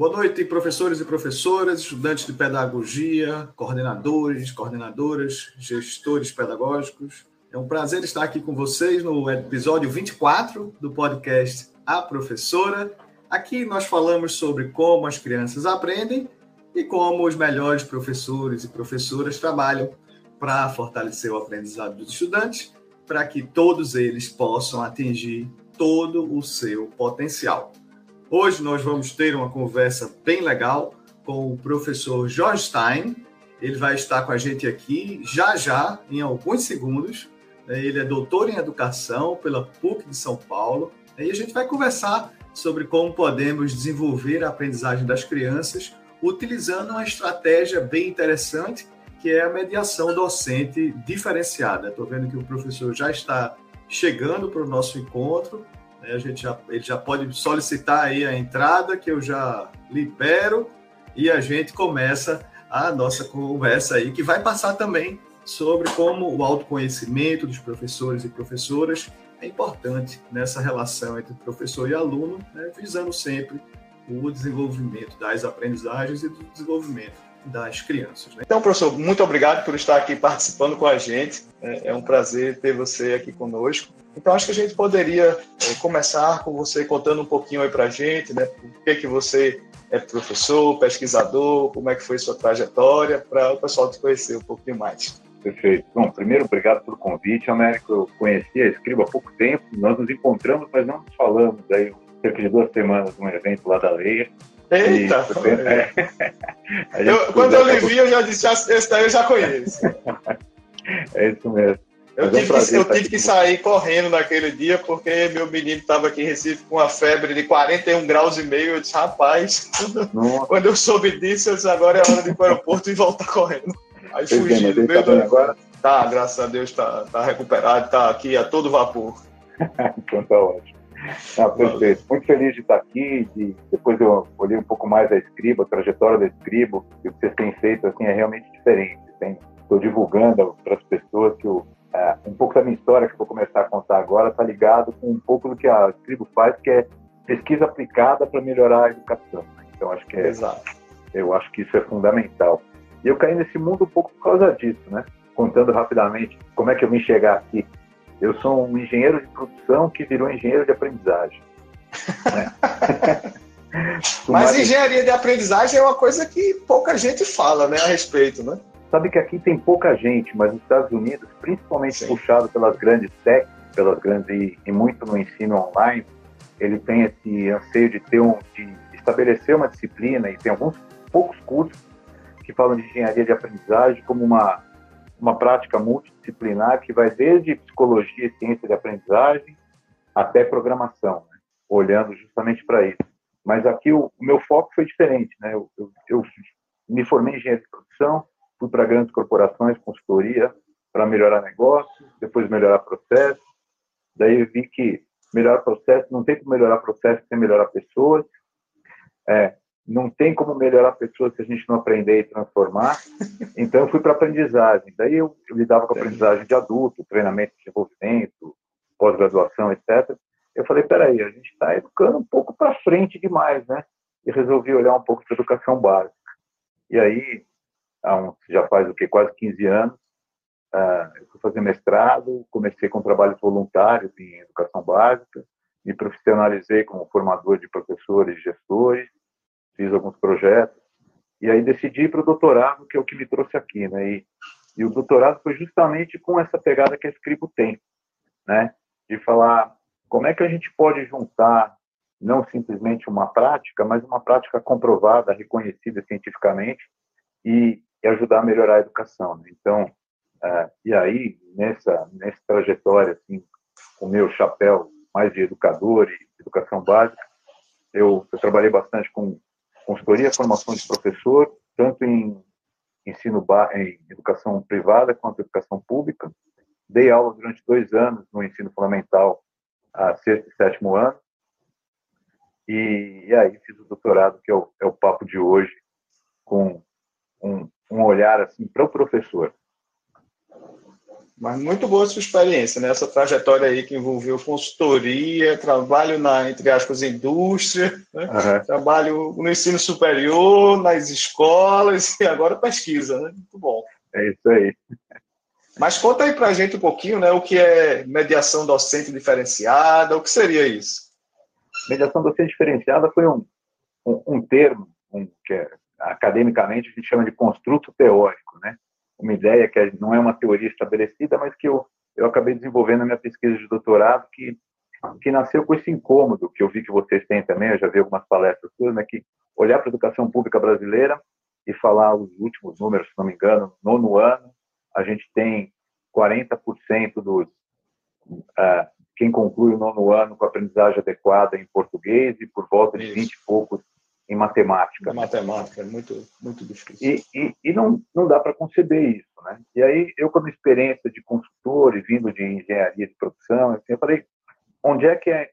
Boa noite, professores e professoras, estudantes de pedagogia, coordenadores, coordenadoras, gestores pedagógicos. É um prazer estar aqui com vocês no episódio 24 do podcast A Professora. Aqui nós falamos sobre como as crianças aprendem e como os melhores professores e professoras trabalham para fortalecer o aprendizado dos estudantes, para que todos eles possam atingir todo o seu potencial. Hoje nós vamos ter uma conversa bem legal com o professor Jorge Stein. Ele vai estar com a gente aqui já já, em alguns segundos. Ele é doutor em educação pela PUC de São Paulo. E a gente vai conversar sobre como podemos desenvolver a aprendizagem das crianças utilizando uma estratégia bem interessante, que é a mediação docente diferenciada. Estou vendo que o professor já está chegando para o nosso encontro. Né? A gente já, ele já pode solicitar aí a entrada, que eu já libero, e a gente começa a nossa conversa aí, que vai passar também sobre como o autoconhecimento dos professores e professoras é importante nessa relação entre professor e aluno, né? visando sempre o desenvolvimento das aprendizagens e do desenvolvimento das crianças. Né? Então, professor, muito obrigado por estar aqui participando com a gente. É, é um prazer ter você aqui conosco. Então, acho que a gente poderia é, começar com você contando um pouquinho aí para a gente, né? Por que, que você é professor, pesquisador, como é que foi sua trajetória, para o pessoal te conhecer um pouquinho mais. Perfeito. Bom, primeiro, obrigado pelo convite, Américo. Eu conheci a Escriba há pouco tempo, nós nos encontramos, mas não nos falamos aí cerca de duas semanas num evento lá da Leia. Eita! E, é, eu, quando eu lhe vi, eu já disse, esse daí eu já conheço. é isso mesmo. Eu tive, é um que, eu tive que sair correndo naquele dia porque meu menino estava aqui em Recife com uma febre de 41 graus e meio. Eu disse, rapaz, quando eu soube disso, eu disse, agora é hora de ir para o aeroporto e voltar correndo. Aí fugi no meio tá do... agora? Tá, graças a Deus, tá, tá recuperado, tá aqui a todo vapor. então tá ótimo. Ah, perfeito. Muito feliz de estar aqui. De, depois eu olhei um pouco mais a Escriba, a trajetória da Escriba, e o que vocês têm feito assim, é realmente diferente. Estou divulgando para as pessoas que o, é, um pouco da minha história, que eu vou começar a contar agora, está ligado com um pouco do que a Escribo faz, que é pesquisa aplicada para melhorar a educação. Então, acho que é, Exato. eu acho que isso é fundamental. E eu caí nesse mundo um pouco por causa disso, né? Contando rapidamente como é que eu vim chegar aqui. Eu sou um engenheiro de produção que virou engenheiro de aprendizagem. Né? Mas engenharia de aprendizagem é uma coisa que pouca gente fala né, a respeito, né? Sabe que aqui tem pouca gente, mas nos Estados Unidos, principalmente Sim. puxado pelas grandes techs, pelas grandes e, e, muito no ensino online, ele tem esse anseio de ter um, de estabelecer uma disciplina e tem alguns poucos cursos que falam de engenharia de aprendizagem como uma uma prática multidisciplinar que vai desde psicologia e ciência de aprendizagem até programação, né? olhando justamente para isso. Mas aqui o, o, meu foco foi diferente, né? Eu, eu, eu me formei em engenharia de produção, fui para grandes corporações, consultoria, para melhorar negócios, depois melhorar processo. Daí eu vi que melhorar processo, não tem como melhorar processo sem melhorar pessoas. É, não tem como melhorar pessoas se a gente não aprender e transformar. Então, eu fui para aprendizagem. Daí, eu, eu lidava com a aprendizagem de adulto, treinamento de desenvolvimento, pós-graduação, etc. Eu falei, peraí, a gente está educando um pouco para frente demais, né? E resolvi olhar um pouco para educação básica. E aí, um, já faz o que quase 15 anos, uh, eu fui fazer mestrado, comecei com trabalhos voluntários em educação básica, me profissionalizei como formador de professores e gestores, fiz alguns projetos, e aí decidi ir para o doutorado, que é o que me trouxe aqui, né? E, e o doutorado foi justamente com essa pegada que a Scribo tem, né? De falar como é que a gente pode juntar não simplesmente uma prática, mas uma prática comprovada, reconhecida cientificamente e, e ajudar a melhorar a educação. Né? Então, uh, e aí nessa nessa trajetória assim, o meu chapéu mais de educador e educação básica, eu, eu trabalhei bastante com consultoria, formação de professor, tanto em ensino em educação privada quanto educação pública. Dei aula durante dois anos no ensino fundamental, a sexto e sétimo ano. E, e aí fiz o doutorado, que é o, é o papo de hoje, com um, um olhar assim para o professor. Mas muito boa sua experiência, né? Essa trajetória aí que envolveu consultoria, trabalho na, entre aspas, indústria, né? uhum. trabalho no ensino superior, nas escolas e agora pesquisa, né? Muito bom. É isso aí. Mas conta aí para a gente um pouquinho, né? O que é mediação docente diferenciada, o que seria isso? Mediação docente diferenciada foi um, um, um termo um, que é, academicamente a gente chama de construto teórico, né? uma ideia que é, não é uma teoria estabelecida, mas que eu, eu acabei desenvolvendo na minha pesquisa de doutorado, que, que nasceu com esse incômodo, que eu vi que vocês têm também, eu já vi algumas palestras suas, né, que olhar para a educação pública brasileira e falar os últimos números, se não me engano, no nono ano, a gente tem 40% dos uh, quem conclui o nono ano com aprendizagem adequada em português e por volta de Isso. 20 e poucos em matemática. Matemática, é muito, muito difícil. E, e, e não, não dá para conceber isso, né? E aí, eu, como experiência de consultor e vindo de engenharia de produção, assim, eu falei, onde é que é,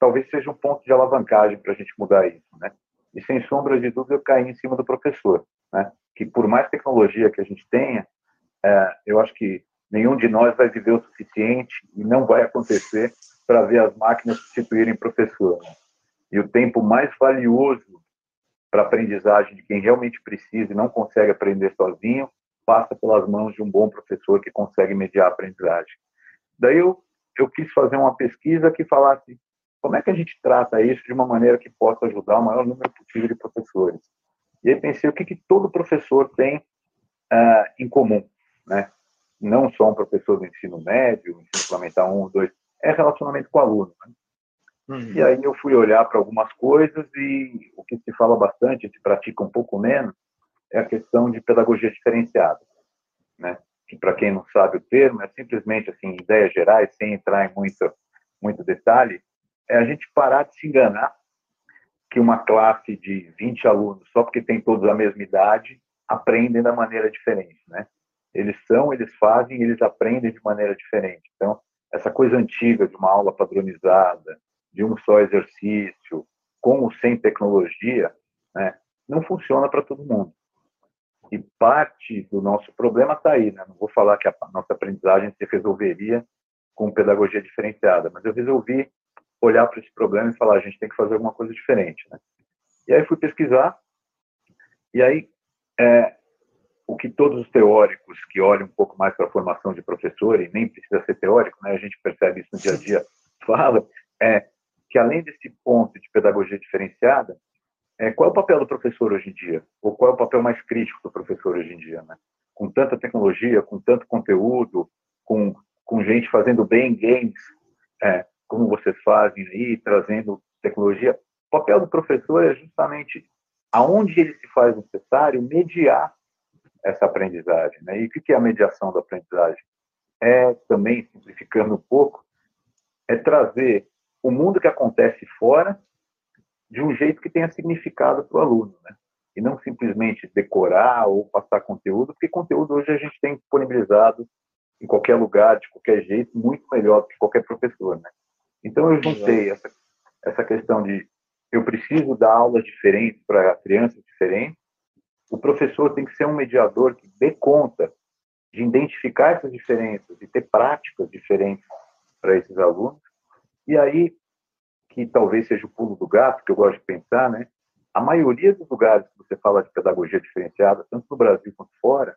talvez seja um ponto de alavancagem para a gente mudar isso, né? E, sem sombra de dúvida, eu caí em cima do professor, né? Que, por mais tecnologia que a gente tenha, é, eu acho que nenhum de nós vai viver o suficiente e não vai acontecer para ver as máquinas substituírem professor. Né? E o tempo mais valioso para aprendizagem de quem realmente precisa e não consegue aprender sozinho, passa pelas mãos de um bom professor que consegue mediar a aprendizagem. Daí eu, eu quis fazer uma pesquisa que falasse como é que a gente trata isso de uma maneira que possa ajudar o maior número possível de professores. E aí pensei o que, que todo professor tem uh, em comum, né? Não só um professor do ensino médio, ensino fundamental 1, 2, é relacionamento com o aluno. Né? Uhum. E aí eu fui olhar para algumas coisas e o que se fala bastante, se pratica um pouco menos, é a questão de pedagogia diferenciada, né? Que para quem não sabe o termo, é simplesmente assim, ideias gerais, sem entrar em muito muito detalhe, é a gente parar de se enganar que uma classe de 20 alunos, só porque tem todos a mesma idade, aprendem da maneira diferente, né? Eles são, eles fazem, eles aprendem de maneira diferente. Então, essa coisa antiga de uma aula padronizada, de um só exercício, com ou sem tecnologia, né, não funciona para todo mundo. E parte do nosso problema está aí. Né? Não vou falar que a nossa aprendizagem se resolveria com pedagogia diferenciada, mas eu resolvi olhar para esse problema e falar: a gente tem que fazer alguma coisa diferente. Né? E aí fui pesquisar, e aí é, o que todos os teóricos que olham um pouco mais para a formação de professor, e nem precisa ser teórico, né? a gente percebe isso no dia a dia, fala, é que além desse ponto de pedagogia diferenciada, é, qual é o papel do professor hoje em dia? Ou qual é o papel mais crítico do professor hoje em dia? Né? Com tanta tecnologia, com tanto conteúdo, com, com gente fazendo bem games, é, como vocês fazem aí, trazendo tecnologia, o papel do professor é justamente aonde ele se faz necessário mediar essa aprendizagem. Né? E o que é a mediação da aprendizagem? É também, simplificando um pouco, é trazer o mundo que acontece fora de um jeito que tenha significado para o aluno, né? E não simplesmente decorar ou passar conteúdo, porque conteúdo hoje a gente tem disponibilizado em qualquer lugar, de qualquer jeito, muito melhor do que qualquer professor, né? Então eu juntei essa, essa questão de eu preciso dar aulas diferentes para crianças diferentes, o professor tem que ser um mediador que dê conta de identificar essas diferenças e ter práticas diferentes para esses alunos e aí, que talvez seja o pulo do gato, que eu gosto de pensar, né? A maioria dos lugares que você fala de pedagogia diferenciada, tanto no Brasil quanto fora,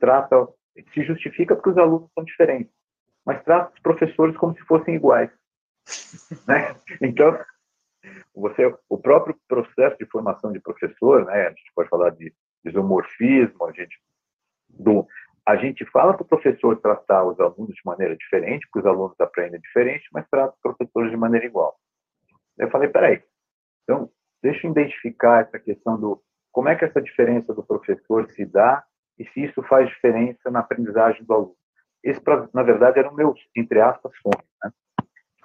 trata, se justifica porque os alunos são diferentes, mas trata os professores como se fossem iguais. né? Então, você, o próprio processo de formação de professor, né? A gente pode falar de isomorfismo, a gente do a gente fala para o professor tratar os alunos de maneira diferente, porque os alunos aprendem diferente, mas trata os professores de maneira igual. Eu falei, peraí, então deixa eu identificar essa questão do como é que essa diferença do professor se dá e se isso faz diferença na aprendizagem do aluno. Esse, na verdade, era o meu, entre aspas, sonho. Né?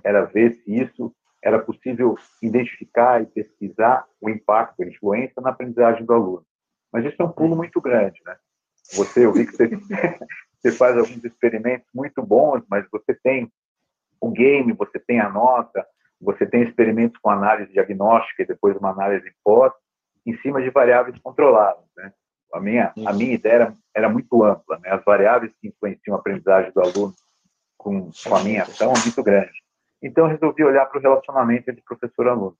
Era ver se isso era possível identificar e pesquisar o impacto, a influência na aprendizagem do aluno. Mas isso é um pulo muito grande, né? Você, eu vi que você, você faz alguns experimentos muito bons, mas você tem o game, você tem a nota, você tem experimentos com análise diagnóstica e depois uma análise pós, em cima de variáveis controladas. Né? A minha, a minha ideia era, era muito ampla, né? as variáveis que influenciam a aprendizagem do aluno com, com a minha ação é muito grande. Então, eu resolvi olhar para o relacionamento entre professor e aluno.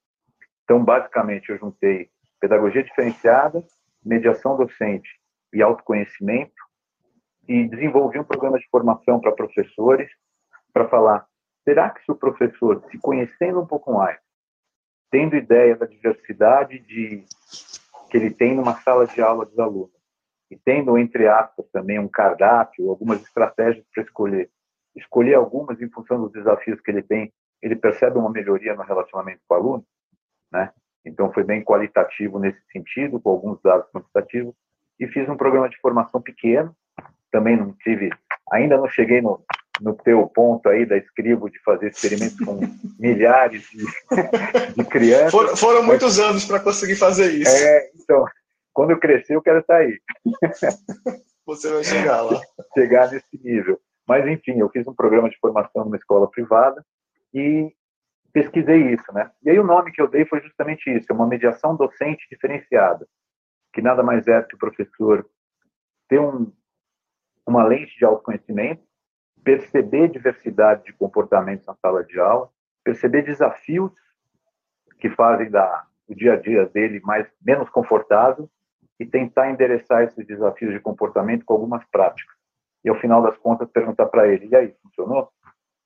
Então, basicamente, eu juntei pedagogia diferenciada, mediação docente e autoconhecimento e desenvolvi um programa de formação para professores para falar, será que se o professor, se conhecendo um pouco mais, tendo ideia da diversidade de que ele tem numa sala de aula dos alunos, e tendo, entre aspas, também um cardápio, algumas estratégias para escolher, escolher algumas em função dos desafios que ele tem, ele percebe uma melhoria no relacionamento com o aluno, né? Então, foi bem qualitativo nesse sentido, com alguns dados quantitativos, e fiz um programa de formação pequeno, também não tive, ainda não cheguei no, no teu ponto aí da escribo de fazer experimentos com milhares de, de crianças. For, foram muitos anos para conseguir fazer isso. É, então, quando eu crescer, eu quero estar aí. Você vai chegar lá. Chegar nesse nível. Mas, enfim, eu fiz um programa de formação numa escola privada e pesquisei isso, né? E aí o nome que eu dei foi justamente isso, é uma mediação docente diferenciada, que nada mais é que o professor ter um, uma lente de autoconhecimento, perceber diversidade de comportamentos na sala de aula, perceber desafios que fazem da, o dia a dia dele mais menos confortável e tentar endereçar esses desafios de comportamento com algumas práticas. E ao final das contas perguntar para ele: "E aí, funcionou?"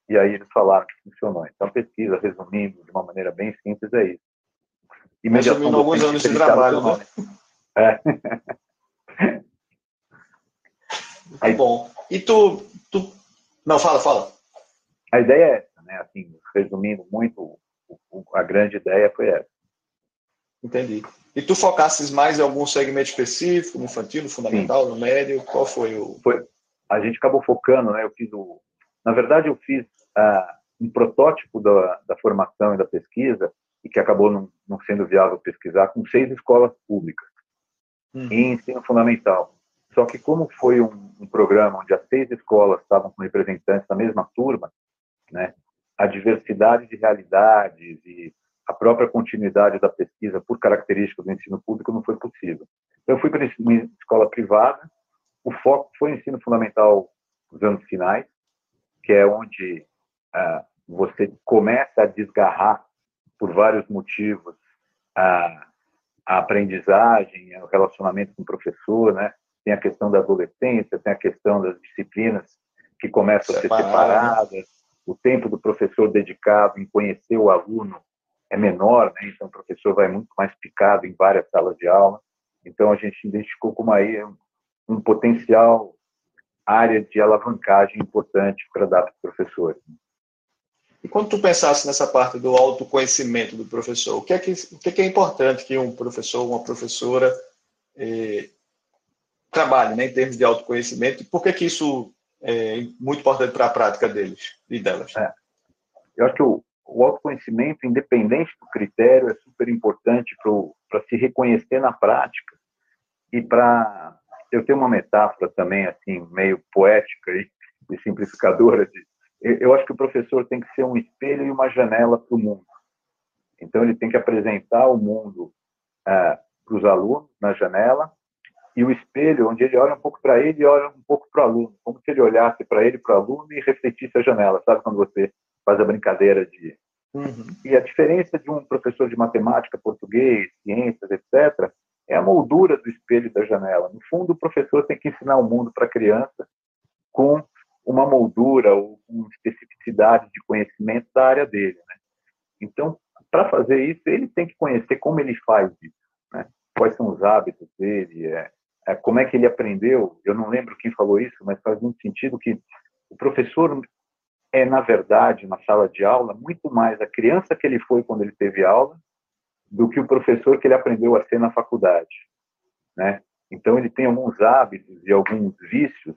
E aí eles falaram que funcionou. Então pesquisa, resumindo de uma maneira bem simples, é isso. E Resumindo alguns anos de trabalho, né? É. Aí, bom. E tu, tu. Não, fala, fala. A ideia é essa, né? Assim, resumindo muito, a grande ideia foi essa. Entendi. E tu focasses mais em algum segmento específico, no infantil, no fundamental, Sim. no médio? Qual foi o. Foi, a gente acabou focando, né? Eu fiz o. Na verdade, eu fiz uh, um protótipo da, da formação e da pesquisa, e que acabou não, não sendo viável pesquisar, com seis escolas públicas, hum. em ensino fundamental. Só que como foi um, um, programa onde as seis escolas estavam com representantes da mesma turma, né, a diversidade de realidades e a própria continuidade da pesquisa por características do ensino público não foi possível. Então, eu fui para uma escola privada, o foco foi ensino fundamental nos anos finais, que é onde ah, você começa a desgarrar, por vários motivos, a, a aprendizagem, o relacionamento com o professor, né? tem a questão da adolescência, tem a questão das disciplinas que começam a ser separadas, o tempo do professor dedicado em conhecer o aluno é menor, né? então o professor vai muito mais picado em várias salas de aula. Então a gente identificou como aí um potencial área de alavancagem importante para dar para os professores. E quando tu pensasse nessa parte do autoconhecimento do professor, o que é que, o que é, que é importante que um professor, uma professora eh, trabalhe né, em termos de autoconhecimento e por que, que isso é muito importante para a prática deles e delas? É. Eu acho que o, o autoconhecimento, independente do critério, é super importante para se reconhecer na prática e para eu tenho uma metáfora também assim meio poética e, e simplificadora de eu acho que o professor tem que ser um espelho e uma janela para o mundo. Então ele tem que apresentar o mundo é, para os alunos na janela e o espelho, onde ele olha um pouco para ele e olha um pouco para o aluno, como se ele olhasse para ele, para o aluno e refletisse a janela. Sabe quando você faz a brincadeira de. Uhum. E a diferença de um professor de matemática, português, ciências, etc., é a moldura do espelho da janela. No fundo, o professor tem que ensinar o mundo para a criança com uma moldura ou com especificidade de conhecimento da área dele. Né? Então, para fazer isso, ele tem que conhecer como ele faz isso, né? quais são os hábitos dele, é, é, como é que ele aprendeu. Eu não lembro quem falou isso, mas faz muito sentido que o professor é, na verdade, na sala de aula, muito mais a criança que ele foi quando ele teve aula do que o professor que ele aprendeu a ser na faculdade, né? Então ele tem alguns hábitos e alguns vícios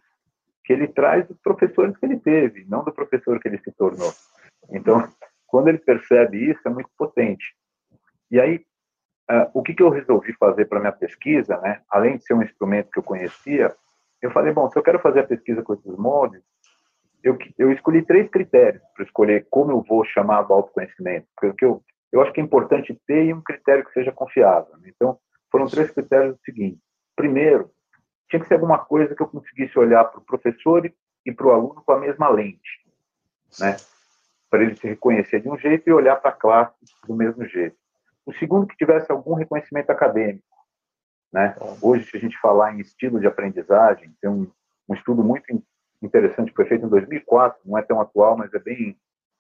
que ele traz dos professores que ele teve, não do professor que ele se tornou. Então, quando ele percebe isso, é muito potente. E aí, uh, o que, que eu resolvi fazer para minha pesquisa, né? Além de ser um instrumento que eu conhecia, eu falei, bom, se eu quero fazer a pesquisa com esses moldes, eu, eu escolhi três critérios para escolher como eu vou chamar do autoconhecimento, porque eu, eu acho que é importante ter um critério que seja confiável. Né? Então, foram três critérios o seguinte. Primeiro, tinha que ser alguma coisa que eu conseguisse olhar para o professor e para o aluno com a mesma lente, né? Para ele se reconhecer de um jeito e olhar para a classe do mesmo jeito. O segundo, que tivesse algum reconhecimento acadêmico, né? Hoje, se a gente falar em estilo de aprendizagem, tem um, um estudo muito interessante que foi feito em 2004, não é tão atual, mas é bem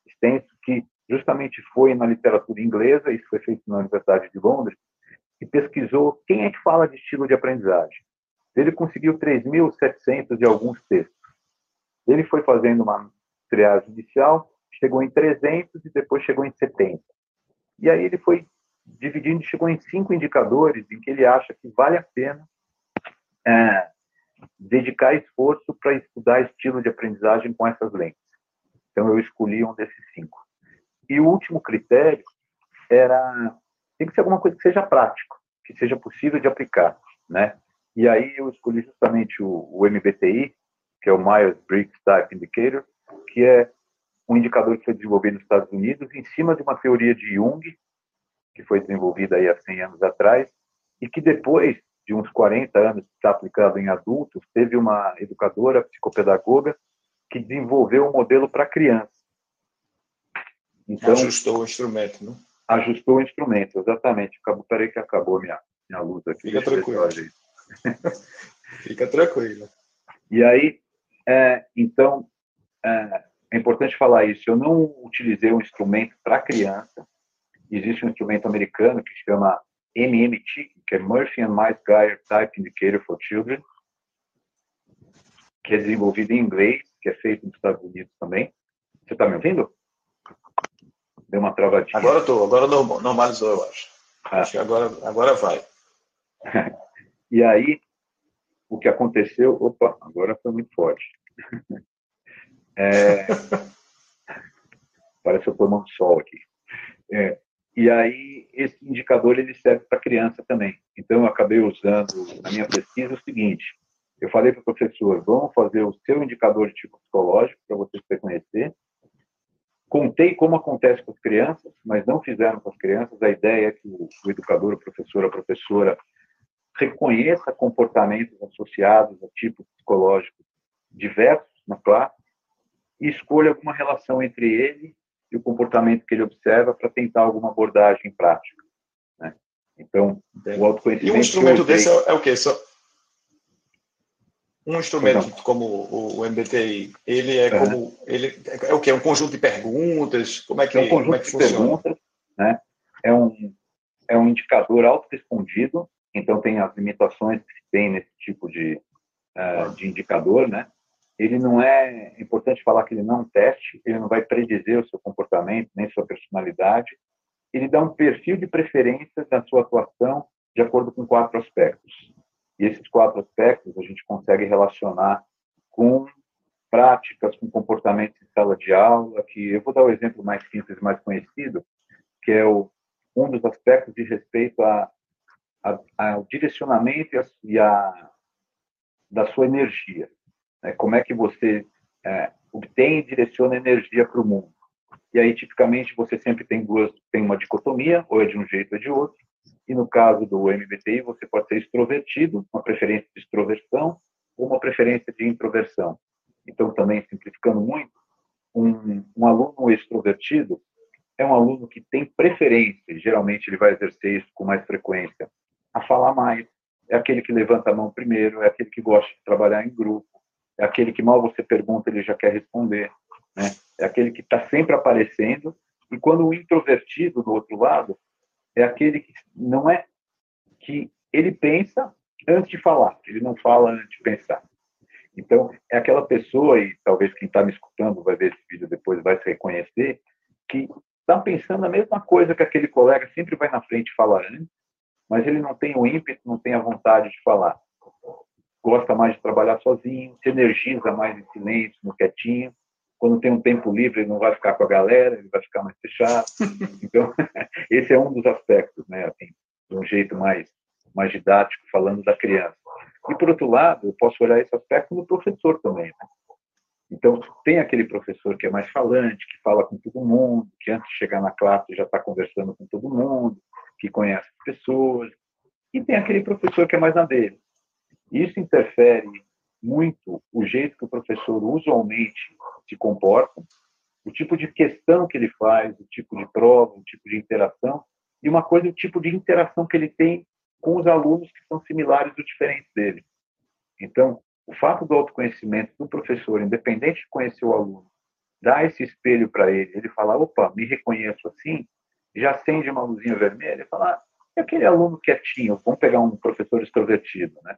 extenso, que justamente foi na literatura inglesa, isso foi feito na Universidade de Londres, e pesquisou quem é que fala de estilo de aprendizagem. Ele conseguiu 3.700 de alguns textos. Ele foi fazendo uma triagem inicial, chegou em 300 e depois chegou em 70. E aí ele foi dividindo chegou em cinco indicadores em que ele acha que vale a pena é, dedicar esforço para estudar estilo de aprendizagem com essas lentes. Então eu escolhi um desses cinco. E o último critério era tem que ser alguma coisa que seja prático, que seja possível de aplicar, né? E aí eu escolhi justamente o, o MBTI, que é o Myers-Briggs Type Indicator, que é um indicador que foi desenvolvido nos Estados Unidos em cima de uma teoria de Jung, que foi desenvolvida aí há 100 anos atrás, e que depois de uns 40 anos está aplicado em adultos, teve uma educadora, psicopedagoga, que desenvolveu um modelo para crianças. Então, ajustou o instrumento, né? Ajustou o instrumento, exatamente. Acabou, peraí que acabou minha, minha luz aqui. Fica tranquilo. Fica tranquilo. E aí, é, então, é, é, importante falar isso. Eu não utilizei um instrumento para criança. Existe um instrumento americano que se chama MMT, que é Murphy and Meisgeier Type Indicator for Children, que é desenvolvido em inglês, que é feito nos Estados Unidos também. Você está me ouvindo? Deu uma travadinha. Agora estou, agora normalizou, eu acho. Ah. Acho que agora, agora vai. e aí, o que aconteceu. Opa, agora foi muito forte. É, parece que eu tomando sol aqui. É, e aí, esse indicador ele serve para criança também. Então, eu acabei usando na minha pesquisa o seguinte: eu falei para o professor, vamos fazer o seu indicador de tipo psicológico para você se reconhecer. Contei como acontece com as crianças, mas não fizeram com as crianças. A ideia é que o, o educador, o professor, a professora reconheça comportamentos associados a tipos psicológicos diversos na classe e escolha alguma relação entre ele e o comportamento que ele observa para tentar alguma abordagem prática. Né? Então, Entendi. o autoconhecimento. E um instrumento desse é, é, o quê? Só... Um instrumento então, como o, MBTI, ele é uhum. como ele é o que é um conjunto de perguntas? Como é que, é um conjunto é de funciona? perguntas, né? É um é um indicador auto-respondido, então tem as limitações que tem nesse tipo de uh, de indicador, né? ele não é, é importante falar que ele não é um teste, ele não vai predizer o seu comportamento, nem sua personalidade. Ele dá um perfil de preferência da sua atuação de acordo com quatro aspectos. E esses quatro aspectos a gente consegue relacionar com práticas, com comportamentos em sala de aula, que eu vou dar o um exemplo mais simples, mais conhecido, que é o, um dos aspectos de respeito a, a, ao direcionamento e a, e a da sua energia. Né? Como é que você é, obtém e direciona energia para o mundo? E aí, tipicamente, você sempre tem duas, tem uma dicotomia, ou é de um jeito ou é de outro. E no caso do MBTI, você pode ser extrovertido, uma preferência de extroversão, ou uma preferência de introversão. Então, também simplificando muito, um, um aluno extrovertido é um aluno que tem preferência, geralmente ele vai exercer isso com mais frequência, a falar mais. É aquele que levanta a mão primeiro, é aquele que gosta de trabalhar em grupo, é aquele que mal você pergunta, ele já quer responder, né? É aquele que está sempre aparecendo. E quando o introvertido, do outro lado, é aquele que não é que ele pensa antes de falar, ele não fala antes de pensar. Então, é aquela pessoa, e talvez quem está me escutando vai ver esse vídeo depois vai se reconhecer, que está pensando a mesma coisa que aquele colega sempre vai na frente falar antes, mas ele não tem o ímpeto, não tem a vontade de falar gosta mais de trabalhar sozinho, se energiza mais em silêncio, no quietinho. Quando tem um tempo livre, ele não vai ficar com a galera, ele vai ficar mais fechado. Então, esse é um dos aspectos, né? Assim, de um jeito mais, mais didático, falando da criança. E, por outro lado, eu posso olhar esse aspecto no professor também, né? Então, tem aquele professor que é mais falante, que fala com todo mundo, que antes de chegar na classe já está conversando com todo mundo, que conhece as pessoas. E tem aquele professor que é mais na dele, Isso interfere muito o jeito que o professor usualmente se comporta, o tipo de questão que ele faz, o tipo de prova, o tipo de interação, e uma coisa, o tipo de interação que ele tem com os alunos que são similares ou diferentes dele. Então, o fato do autoconhecimento do professor, independente de conhecer o aluno, dar esse espelho para ele, ele falar, opa, me reconheço assim, já acende uma luzinha vermelha, e falar, ah, é aquele aluno quietinho, vamos pegar um professor extrovertido, né?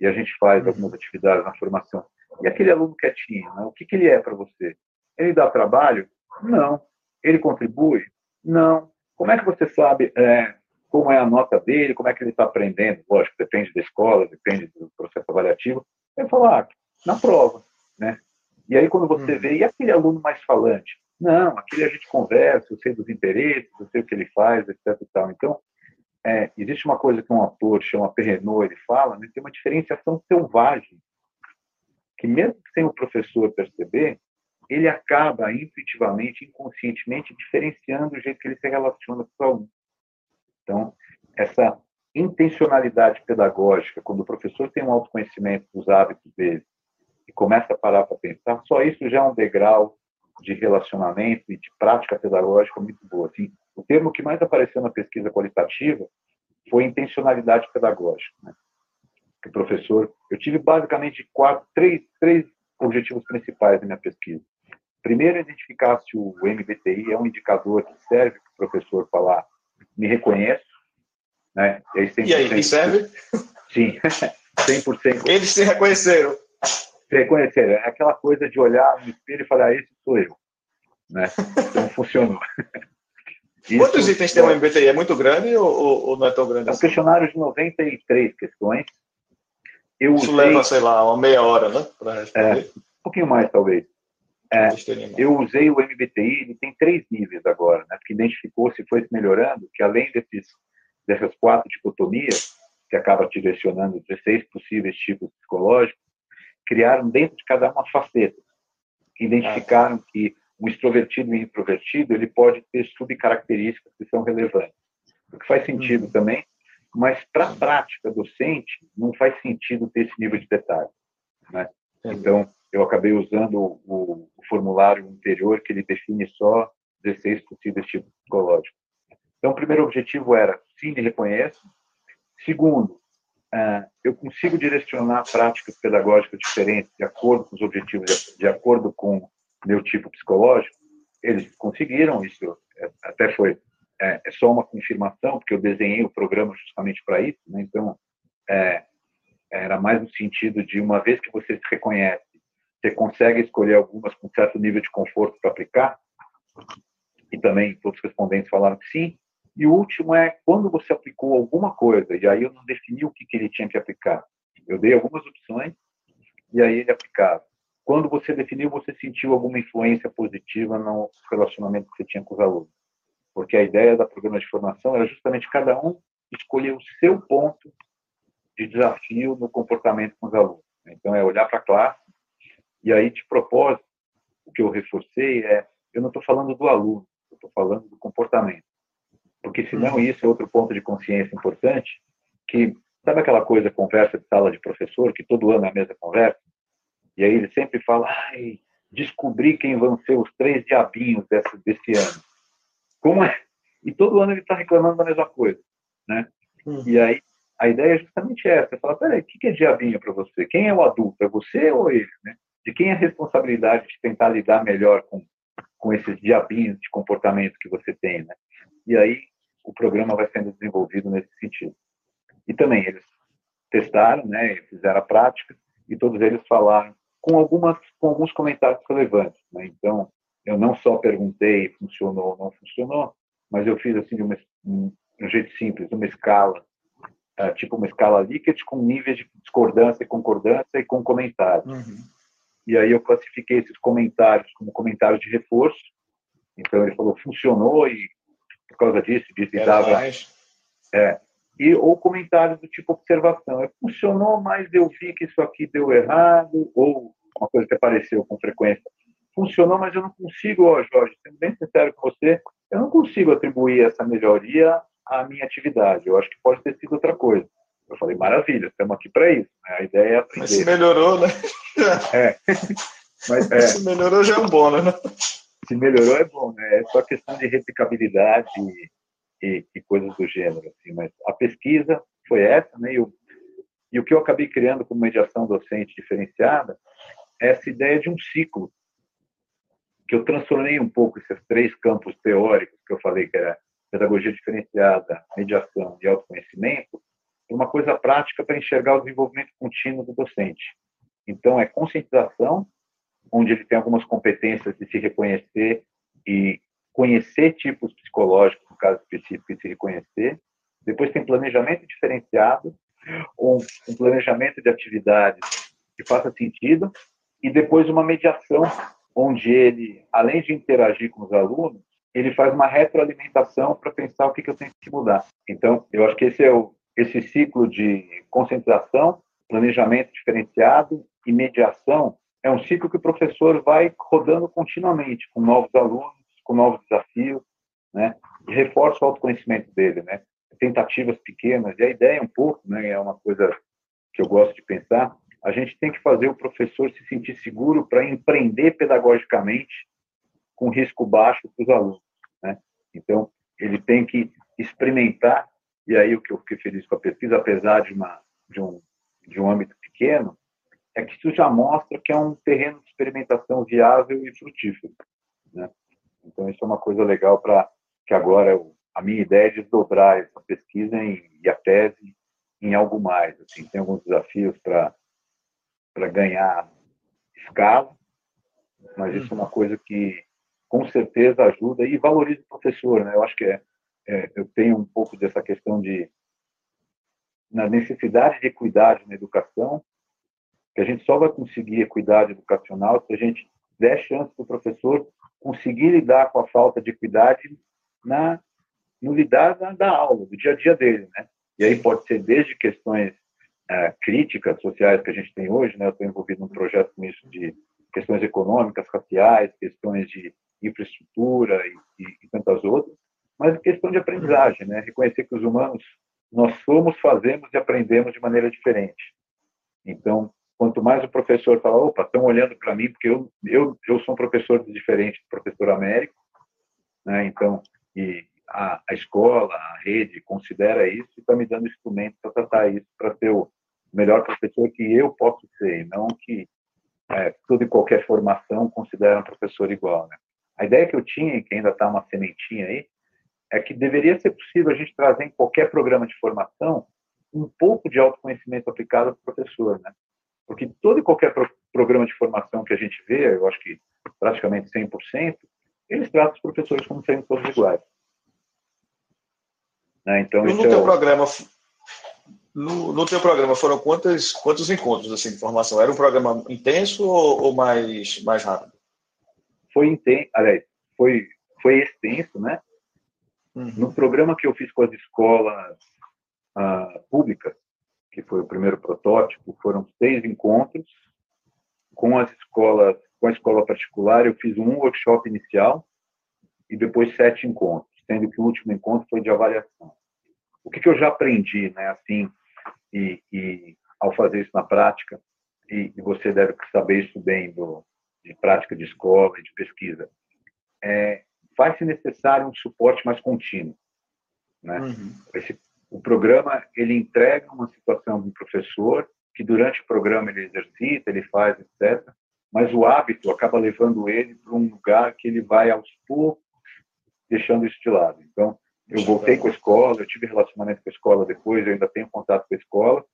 E a gente faz uhum. algumas atividades na formação. E aquele aluno quietinho, né? o que, que ele é para você? Ele dá trabalho? Não. Ele contribui? Não. Como é que você sabe é, como é a nota dele, como é que ele está aprendendo? Lógico, depende da escola, depende do processo avaliativo. Ele fala, ah, na prova, né? E aí quando você uhum. vê, e aquele aluno mais falante? Não, aquele a gente conversa, eu sei dos interesses, eu sei o que ele faz, etc. E tal. Então, é, existe uma coisa que um autor chama Perrenot, ele fala, né, tem uma diferenciação selvagem, que mesmo sem o professor perceber, ele acaba intuitivamente, inconscientemente, diferenciando o jeito que ele se relaciona com o aluno. Então, essa intencionalidade pedagógica, quando o professor tem um autoconhecimento dos hábitos dele e começa a parar para pensar, só isso já é um degrau de relacionamento e de prática pedagógica muito boa. Assim, o termo que mais apareceu na pesquisa qualitativa foi intencionalidade pedagógica. Né? O professor, eu tive basicamente quatro, três, três objetivos principais na minha pesquisa. Primeiro, identificar se o MBTI é um indicador que serve para o professor falar, me reconheço, né? E aí, e aí serve? Sim, 100%. Eles se reconheceram. Se reconheceram. É aquela coisa de olhar no espelho e falar, esse sou eu. Né? Então, funcionou. Isso, Quantos itens tem o MBTI? É muito grande ou, ou, não é tão grande? É um assim? questionário de 93 questões. Eu Isso usei... leva, sei lá, uma meia hora, né? Para responder. É, um pouquinho mais, talvez. É, eu usei o MBTI, ele tem três níveis agora, né? Porque identificou se foi melhorando, que além desses, dessas quatro dicotomias, que acaba direcionando 16 possíveis tipos psicológicos, criaram dentro de cada uma faceta. Identificaram ah. que o extrovertido e introvertido, ele pode ter subcaracterísticas que são relevantes. O que faz sentido uhum. também, mas para a prática docente, não faz sentido ter esse nível de detalhe. Né? Então, eu acabei usando o, o, o, formulário anterior, que ele define só 16 possíveis tipos psicológicos. Então, o primeiro objetivo era, sim, me reconheço. Segundo, eu consigo direcionar práticas pedagógicas diferentes de acordo com os objetivos, de, de acordo com meu tipo psicológico, eles conseguiram isso, é, até foi é, é, só uma confirmação, porque eu desenhei o programa justamente para isso, né? então é, era mais no sentido de uma vez que você se reconhece, você consegue escolher algumas com certo nível de conforto para aplicar, e também todos os respondentes falaram que sim, e o último é quando você aplicou alguma coisa, e aí eu não defini o que, que ele tinha que aplicar. Eu dei algumas opções, e aí ele aplicava quando você definiu, você sentiu alguma influência positiva no relacionamento que você tinha com os alunos? Porque a ideia da programa de formação era justamente cada um escolher o seu ponto de desafio no comportamento com os alunos. Então, é olhar para a classe e aí, de propósito, o que eu reforcei é, eu não estou falando do aluno, eu estou falando do comportamento. Porque senão uhum. isso é outro ponto de consciência importante, que sabe aquela coisa, conversa de sala de professor, que todo ano é a mesma conversa? E aí ele sempre fala, ai, descobri quem vão ser os três diabinhos desse, desse ano. Como é? E todo ano ele está reclamando da mesma coisa, né? Hum. E aí a ideia é justamente essa. Fala, peraí, o que é diabinho para você? Quem é o adulto? É você ou ele, né? De quem é a responsabilidade de tentar lidar melhor com, com esses diabinhos de comportamento que você tem, né? E aí o programa vai sendo desenvolvido nesse sentido. E também eles testaram, né? Fizeram a prática e todos eles falaram com, algumas, com alguns comentários relevantes. Né? Então, eu não só perguntei funcionou ou não funcionou, mas eu fiz assim de uma, um, um jeito simples, uma escala, uh, tipo uma escala Likert com níveis de discordância e concordância e com comentários. Uhum. E aí eu classifiquei esses comentários como comentários de reforço. Então ele falou funcionou e por causa disso, disse dava é, e ou comentários do tipo observação. É, funcionou, mas eu vi que isso aqui deu errado, ou uma coisa que apareceu com frequência. Funcionou, mas eu não consigo, ó, Jorge, sendo bem sincero com você, eu não consigo atribuir essa melhoria à minha atividade. Eu acho que pode ter sido outra coisa. Eu falei, maravilha, estamos aqui para isso. Né? A ideia é aprender. Mas se melhorou, né? É. Mas, é. Se melhorou já é um bom, né? Se melhorou é bom, né? É só questão de replicabilidade e, e, e coisas do gênero. Assim. Mas a pesquisa foi essa, né? E o, e o que eu acabei criando como mediação docente diferenciada é essa ideia de um ciclo que eu transformei um pouco esses três campos teóricos que eu falei que era pedagogia diferenciada, mediação e autoconhecimento, uma coisa prática para enxergar o desenvolvimento contínuo do docente. Então, é conscientização, onde ele tem algumas competências de se reconhecer e conhecer tipos psicológicos, no caso específico, e se reconhecer. Depois tem planejamento diferenciado, um, um planejamento de atividades que faça sentido, e depois uma mediação, onde ele, além de interagir com os alunos, ele faz uma retroalimentação para pensar o que, que eu tenho que mudar. Então, eu acho que esse é o, esse ciclo de concentração, planejamento diferenciado e mediação é um ciclo que o professor vai rodando continuamente com novos alunos, com novos desafios, né? E reforça o autoconhecimento dele, né? Tentativas pequenas. E a ideia um pouco, né? É uma coisa que eu gosto de pensar. A gente tem que fazer o professor se sentir seguro para empreender pedagogicamente com risco baixo para os alunos, né? Então ele tem que experimentar. E aí o que eu fiquei feliz com a pesquisa, apesar de uma de um de um âmbito pequeno, é que isso já mostra que é um terreno de experimentação viável e frutífero. Né? Então, isso é uma coisa legal para que agora a minha ideia é desdobrar essa pesquisa em, e a tese em algo mais. Assim, tem alguns desafios para ganhar escala, mas isso é uma coisa que com certeza ajuda e valoriza o professor. Né? Eu acho que é, é, eu tenho um pouco dessa questão de na necessidade de equidade na educação, que a gente só vai conseguir equidade educacional se a gente der chance para o professor conseguir lidar com a falta de equidade na, no lidar da, da aula, do dia a dia dele, né? E aí pode ser desde questões é, críticas sociais que a gente tem hoje, né? Eu estou envolvido num projeto com isso de questões econômicas, raciais, questões de infraestrutura e, e, e tantas outras, mas questão de aprendizagem, né? Reconhecer que os humanos nós somos, fazemos e aprendemos de maneira diferente. Então, quanto mais o professor fala, opa, estão olhando para mim, porque eu, eu, eu sou um professor diferente do professor Américo, né? então, e a, a escola, a rede considera isso e está me dando instrumentos para tratar isso, para ser o melhor professor que eu posso ser, não que é, toda e qualquer formação considera um professor igual. Né? A ideia que eu tinha, que ainda está uma sementinha aí, é que deveria ser possível a gente trazer em qualquer programa de formação um pouco de autoconhecimento aplicado para o professor, né? Porque todo e qualquer pro programa de formação que a gente vê, eu acho que praticamente 100%, eles tratam os professores como sendo todos iguais. Né? Então, no, teu é o... programa, no, no teu programa foram quantos, quantos encontros assim, de formação? Era um programa intenso ou, ou mais, mais rápido? Foi intenso, aliás, foi, foi extenso, né? Uhum. No programa que eu fiz com as escolas uh, públicas, que foi o primeiro protótipo, foram seis encontros. Com as escolas, com a escola particular, eu fiz um workshop inicial e depois sete encontros, sendo que o último encontro foi de avaliação. O que, que eu já aprendi, né, assim, e, e, ao fazer isso na prática, e, e, você deve saber isso bem do, de prática de escola e de pesquisa, é, faz-se necessário um suporte mais contínuo, né? Uhum. Esse o programa ele entrega uma situação do professor que durante o programa ele exercita, ele faz, etc. Mas o hábito acaba levando ele para um lugar que ele vai aos poucos deixando isso de lado. Então, eu voltei com a escola, eu tive relacionamento com a escola depois, eu ainda tenho contato com a escola.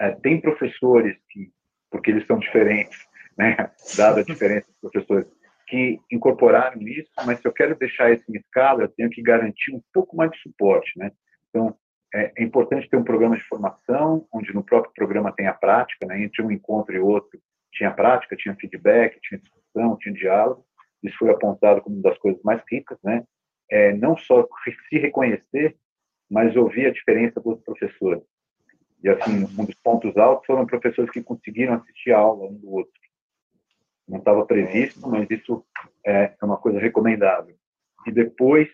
É, tem professores que, porque eles são diferentes, né, dada a diferença dos professores, que incorporaram isso, mas se eu quero deixar isso em escala, eu tenho que garantir um pouco mais de suporte, né? Então, é, é, importante ter um programa de formação, onde no próprio programa tem a prática, né? entre um encontro e outro tinha prática, tinha feedback, tinha discussão, tinha diálogo. Isso foi apontado como uma das coisas mais ricas, né? É, não só se reconhecer, mas ouvir a diferença dos professores. E assim, um dos pontos altos foram professores que conseguiram assistir a aula um do outro. Não estava previsto, mas isso é, é uma coisa recomendável. E depois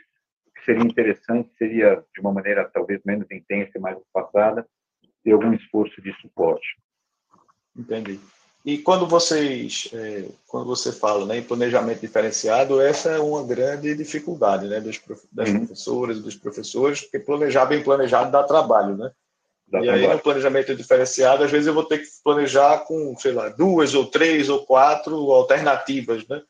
seria interessante seria, de uma maneira talvez menos intensa e mais passada, ter algum esforço de suporte. Entendi. E quando vocês, é, quando você fala né, em planejamento diferenciado, essa é uma grande dificuldade né, dos, das uhum. professoras e dos professores, porque planejar bem planejado dá trabalho, né? Dá e trabalho. aí no planejamento diferenciado, às vezes eu vou ter que planejar com, sei lá, duas ou três ou quatro alternativas, né?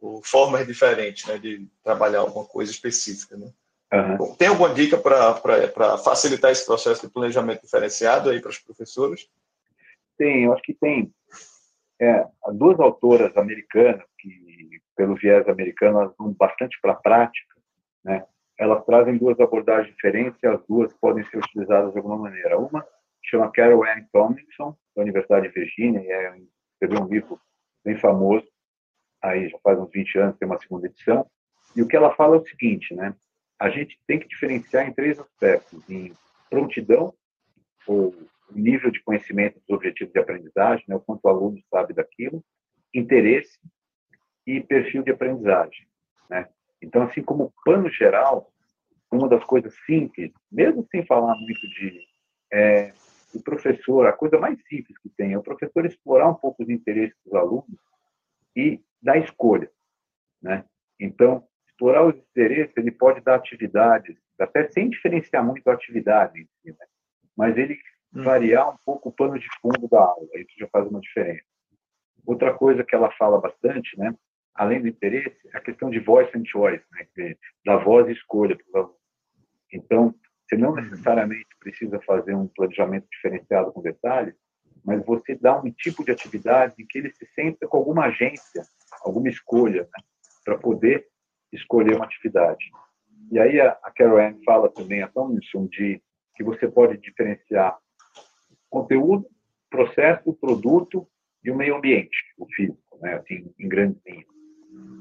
Ou formas diferentes né, de trabalhar alguma coisa específica, né? Uhum. Bom, tem alguma dica para facilitar esse processo de planejamento diferenciado aí para os professores? Tem, eu acho que tem. É, duas autoras americanas, que pelo viés americano elas vão bastante para a prática, né? elas trazem duas abordagens diferentes e as duas podem ser utilizadas de alguma maneira. Uma chama Carol Ann Tomlinson, da Universidade de Virgínia, e é, escreveu um livro bem famoso, aí já faz uns 20 anos, tem uma segunda edição, e o que ela fala é o seguinte, né? a gente tem que diferenciar em três aspectos: em prontidão, ou nível de conhecimento dos objetivos de aprendizagem, né, o quanto o aluno sabe daquilo, interesse e perfil de aprendizagem. Né? Então, assim como pano geral, uma das coisas simples, mesmo sem falar muito de é, o professor, a coisa mais simples que tem é o professor explorar um pouco os interesses dos alunos e dar escolha, né? Então, explorar os interesses, ele pode dar atividades, até sem diferenciar muito a atividade, né? mas ele hum. variar um pouco o pano de fundo da aula, isso já faz uma diferença. Outra coisa que ela fala bastante, né, além do interesse, é a questão de voice and choice, né, da voz e escolha. Então, você não uhum. necessariamente precisa fazer um planejamento diferenciado com detalhes, mas você dá um tipo de atividade em que ele se senta com alguma agência, alguma escolha, né, para poder escolher uma atividade. E aí a, a Carol Ann fala também, a Tomlinson, de que você pode diferenciar conteúdo, processo, produto e o meio ambiente, o físico, né, assim, em grandes linhas.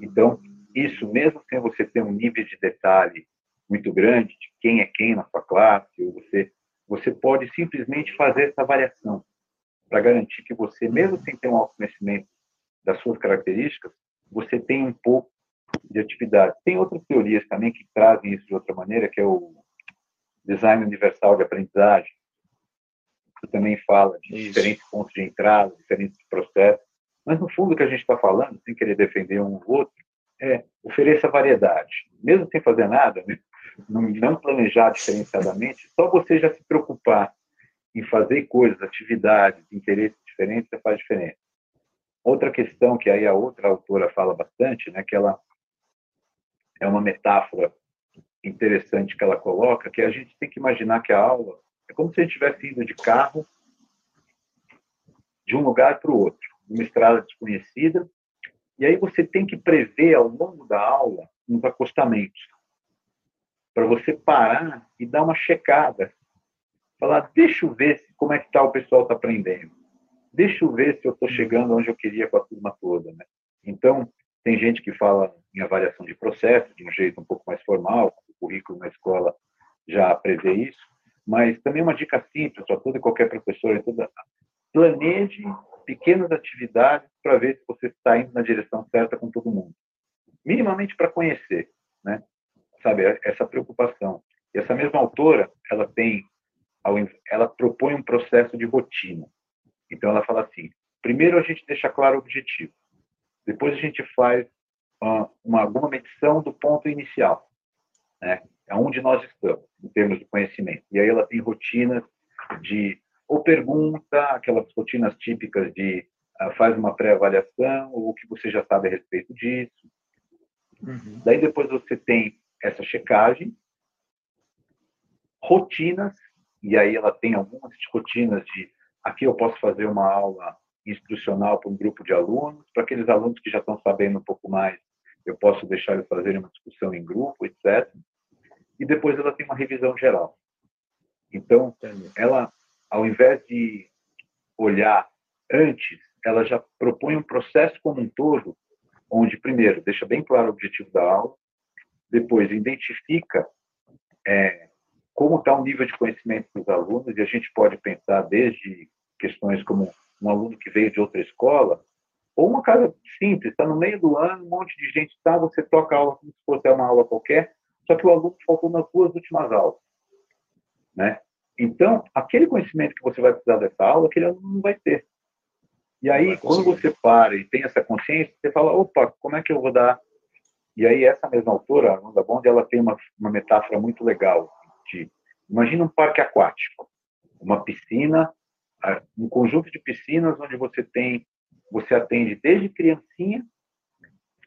Então, isso mesmo sem você ter um nível de detalhe muito grande de quem é quem na sua classe, ou você, você pode simplesmente fazer essa variação para garantir que você, mesmo sem ter um autoconhecimento características, você tem um pouco de atividade. Tem outras teorias também que trazem isso de outra maneira, que é o design universal de aprendizagem, que também fala de isso. diferentes pontos de entrada, diferentes processos. Mas, no fundo, o que a gente está falando, sem querer defender um ou outro, é ofereça variedade. Mesmo sem fazer nada, né? não planejar diferenciadamente, só você já se preocupar em fazer coisas, atividades, interesses diferentes, já faz diferença. Outra questão que aí a outra autora fala bastante, né, que ela é uma metáfora interessante que ela coloca, que a gente tem que imaginar que a aula é como se a gente estivesse indo de carro de um lugar para o outro, uma estrada desconhecida, e aí você tem que prever ao longo da aula uns acostamentos, para você parar e dar uma checada, falar, deixa eu ver como é que tá, o pessoal está aprendendo, deixa eu ver se eu estou chegando onde eu queria com a turma toda, né? Então, tem gente que fala em avaliação de processo, de um jeito um pouco mais formal, o currículo na escola já prevê isso, mas também uma dica simples para toda e qualquer professor, toda, planeje pequenas atividades para ver se você está indo na direção certa com todo mundo. Minimamente para conhecer, né? Sabe, essa preocupação. E essa mesma autora, ela tem, ela propõe um processo de rotina. Então, ela fala assim, primeiro a gente deixa claro o objetivo. Depois a gente faz uma, uma, alguma medição do ponto inicial, né? Aonde nós estamos, em termos de conhecimento. E aí ela tem rotinas de ou pergunta, aquelas rotinas típicas de uh, faz uma pré-avaliação, ou o que você já sabe a respeito disso. Uhum. Daí depois você tem essa checagem, rotinas, e aí ela tem algumas rotinas de aqui eu posso fazer uma aula instrucional para um grupo de alunos, para aqueles alunos que já estão sabendo um pouco mais, eu posso deixar eles fazerem uma discussão em grupo, etc. E depois ela tem uma revisão geral. Então, ela, ao invés de olhar antes, ela já propõe um processo como um todo, onde, primeiro, deixa bem claro o objetivo da aula, depois, identifica é, como está o nível de conhecimento dos alunos, e a gente pode pensar desde questões como um aluno que veio de outra escola, ou uma casa simples, está no meio do ano, um monte de gente está, você toca a aula como se fosse uma aula qualquer, só que o aluno faltou nas duas últimas aulas, né? Então, aquele conhecimento que você vai precisar dessa aula, aquele aluno não vai ter. E aí, quando você para e tem essa consciência, você fala, opa, como é que eu vou dar? E aí, essa mesma autora, a Runda Bond, ela tem uma, uma metáfora muito legal. De, imagina um parque aquático, uma piscina, um conjunto de piscinas onde você tem, você atende desde criancinha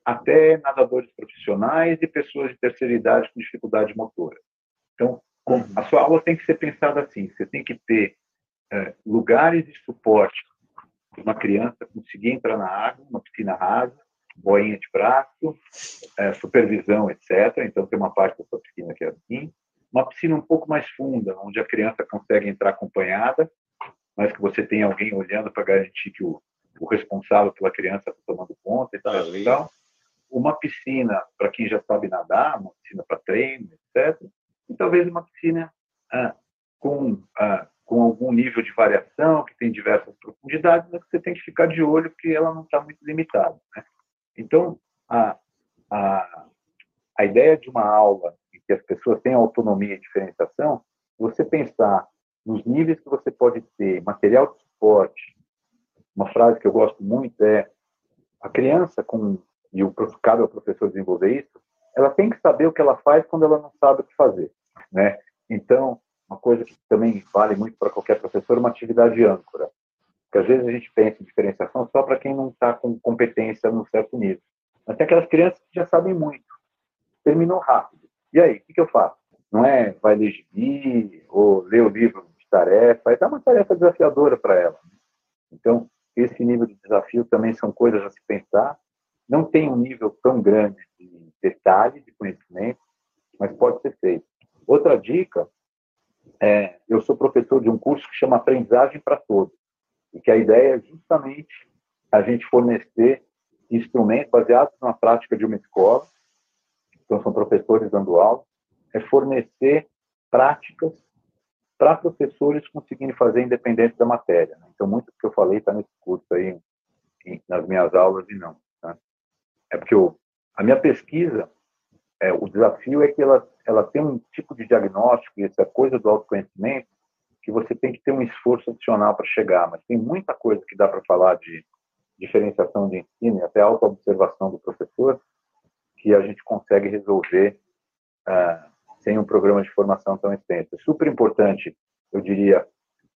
até nadadores profissionais e pessoas de terceira idade com dificuldade motora. Então, uhum. a sua aula tem que ser pensada assim: você tem que ter é, lugares de suporte para uma criança conseguir entrar na água, uma piscina rasa, boinha de braço, é, supervisão, etc. Então, tem uma parte da sua piscina que é assim. Uma piscina um pouco mais funda, onde a criança consegue entrar acompanhada, mas que você tem alguém olhando para garantir que o, o, responsável pela criança está tomando conta e tal. Tá então, uma piscina para quem já sabe nadar, uma piscina para treino, etc. E talvez uma piscina ah, com ah, com algum nível de variação, que tem diversas profundidades, mas que você tem que ficar de olho que ela não está muito limitada. Né? Então, a, a, a ideia de uma aula em que as pessoas têm autonomia e diferenciação, você pensar nos níveis que você pode ter, material de suporte, uma frase que eu gosto muito é a criança com e o cabe ao professor desenvolver isso, ela tem que saber o que ela faz quando ela não sabe o que fazer, né? Então, uma coisa que também vale muito para qualquer professor, uma atividade âncora. Porque às vezes a gente pensa em diferenciação só para quem não está com competência num certo nível. Mas tem aquelas crianças que já sabem muito, terminou rápido. E aí, o que, que eu faço? Não é vai ler gibi ou ler o livro tarefa, é uma tarefa desafiadora para ela. Então, esse nível de desafio também são coisas a se pensar. Não tem um nível tão grande de detalhe, de conhecimento, mas pode ser feito. Outra dica é, eu sou professor de um curso que chama Aprendizagem para Todos, e que a ideia é justamente a gente fornecer instrumentos baseados na prática de uma escola, então são professores dando aula, é fornecer práticas para professores conseguirem fazer independente da matéria. Né? Então, muito do que eu falei está nesse curso aí, nas minhas aulas e não. Tá? É porque eu, a minha pesquisa é, o desafio é que ela, ela tem um tipo de diagnóstico, e essa coisa do autoconhecimento, que você tem que ter um esforço adicional para chegar, mas tem muita coisa que dá para falar de diferenciação de ensino e até autoobservação do professor, que a gente consegue resolver uh, sem um programa de formação tão extenso. É super importante, eu diria,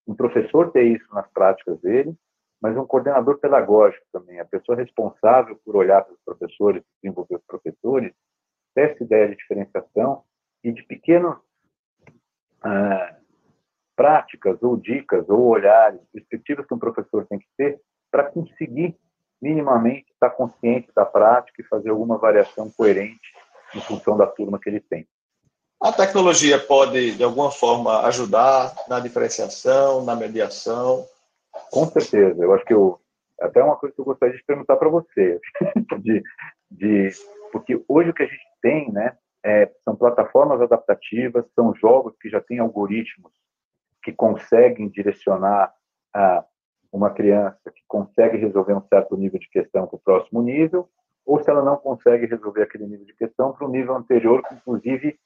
um professor ter isso nas práticas dele, mas um coordenador pedagógico também, a pessoa responsável por olhar para os professores, desenvolver os professores, essa ideia de diferenciação e de pequenas ah, práticas ou dicas ou olhares, perspectivas que um professor tem que ter para conseguir minimamente estar consciente da prática e fazer alguma variação coerente em função da turma que ele tem. A tecnologia pode, de alguma forma, ajudar na diferenciação, na mediação? Com certeza. Eu acho que eu, até uma coisa que eu gostaria de perguntar para você, de, de, porque hoje o que a gente tem, né, é, são plataformas adaptativas, são jogos que já têm algoritmos que conseguem direcionar a uma criança que consegue resolver um certo nível de questão para o próximo nível, ou se ela não consegue resolver aquele nível de questão para o nível anterior, com inclusive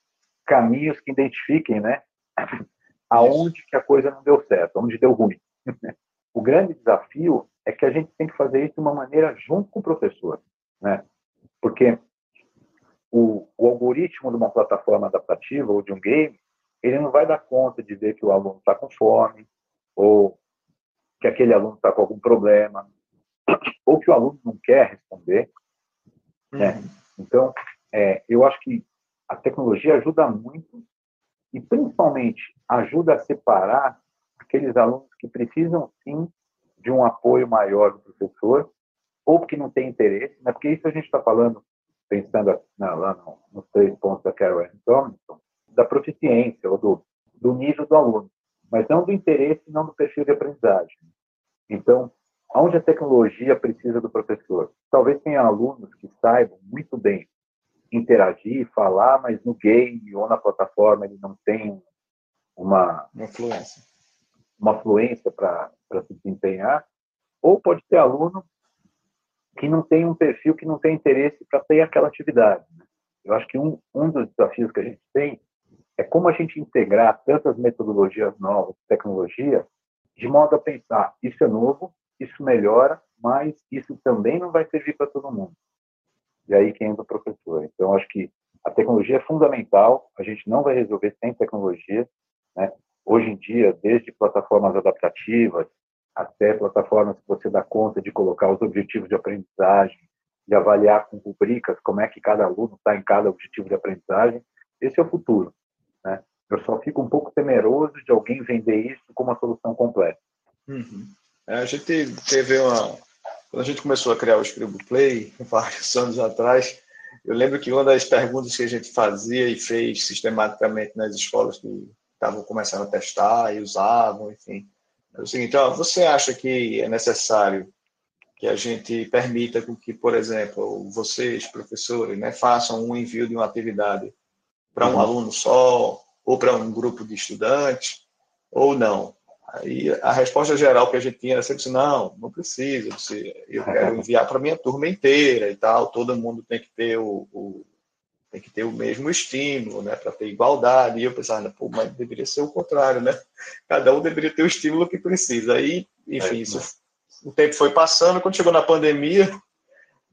caminhos que identifiquem, né, aonde que a coisa não deu certo, onde deu ruim. O grande desafio é que a gente tem que fazer isso de uma maneira junto com o professor, né? Porque o, o algoritmo de uma plataforma adaptativa ou de um game, ele não vai dar conta de ver que o aluno está com fome, ou que aquele aluno está com algum problema, ou que o aluno não quer responder. Né? Uhum. Então, é, eu acho que a tecnologia ajuda muito e, principalmente, ajuda a separar aqueles alunos que precisam, sim, de um apoio maior do professor, ou que não tem interesse, né? porque isso a gente está falando pensando na, lá no, nos três pontos da Carol Thompson, da proficiência ou do, do nível do aluno, mas não do interesse, não do perfil de aprendizagem. Então, onde a tecnologia precisa do professor? Talvez tenha alunos que saibam muito bem interagir, falar, mas no game ou na plataforma ele não tem uma, uma fluência, uma fluência para se desempenhar, ou pode ter aluno que não tem um perfil, que não tem interesse para ter aquela atividade. Né? Eu acho que um, um dos desafios que a gente tem é como a gente integrar tantas metodologias novas, tecnologia, de modo a pensar, isso é novo, isso melhora, mas isso também não vai servir para todo mundo. E aí quem entra o professor. Então, acho que a tecnologia é fundamental, a gente não vai resolver sem tecnologia. Né? Hoje em dia, desde plataformas adaptativas até plataformas que você dá conta de colocar os objetivos de aprendizagem, de avaliar com rubricas como é que cada aluno está em cada objetivo de aprendizagem, esse é o futuro. Né? Eu só fico um pouco temeroso de alguém vender isso como uma solução completa. Uhum. É, a gente teve uma. Quando a gente começou a criar o Scribo Play, vários anos atrás, eu lembro que uma das perguntas que a gente fazia e fez sistematicamente nas escolas que estavam começando a testar e usavam, enfim, é o seguinte: ó, você acha que é necessário que a gente permita que, por exemplo, vocês, professores, né, façam um envio de uma atividade para um uhum. aluno só, ou para um grupo de estudantes, ou não? Aí a resposta geral que a gente tinha era sempre assim, não, não precisa, eu quero enviar para a minha turma inteira e tal, todo mundo tem que ter o, o tem que ter o mesmo estímulo, né, para ter igualdade. E eu pensava, pô, mas deveria ser o contrário, né? Cada um deveria ter o estímulo que precisa. Aí, enfim, é, isso, né? o tempo foi passando, quando chegou na pandemia,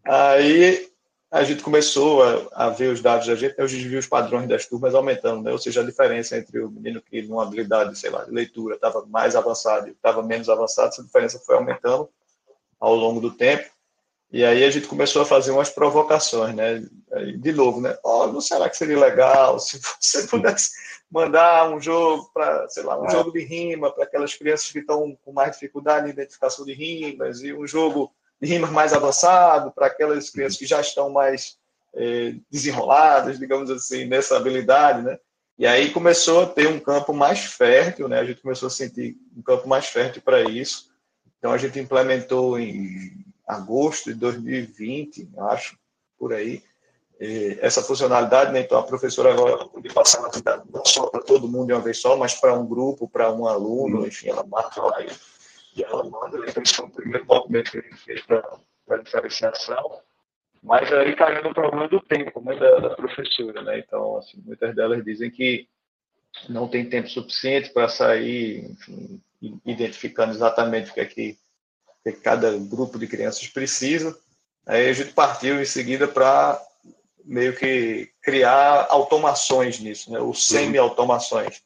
aí a gente começou a, a, ver os dados da gente, eu vi os padrões das turmas aumentando, né? ou seja, a diferença entre o menino que numa habilidade, sei lá, de leitura estava mais avançado e estava menos avançado, essa diferença foi aumentando ao longo do tempo. E aí a gente começou a fazer umas provocações, né? De novo, né? Oh, não será que seria legal se você pudesse mandar um jogo para, sei lá, um é. jogo de rima para aquelas crianças que estão com mais dificuldade em identificação de rimas e um jogo rimas mais avançado para aquelas crianças que já estão mais é, desenroladas, digamos assim, nessa habilidade, né? E aí começou a ter um campo mais fértil, né? A gente começou a sentir um campo mais fértil para isso. Então a gente implementou em agosto de 2020, acho, por aí, é, essa funcionalidade, né? Então a professora agora pode passar não só para todo mundo de uma vez só, mas para um grupo, para um aluno, enfim, ela marca lá e ela manda, então esse o primeiro movimento que a gente fez para a diferenciação, mas aí caiu no problema do tempo, né, da, da, professora, né, então, assim, muitas delas dizem que não tem tempo suficiente para sair, enfim, identificando exatamente o que é que, que cada grupo de crianças precisa, aí a gente partiu em seguida para meio que criar automações nisso, né, ou semi-automações.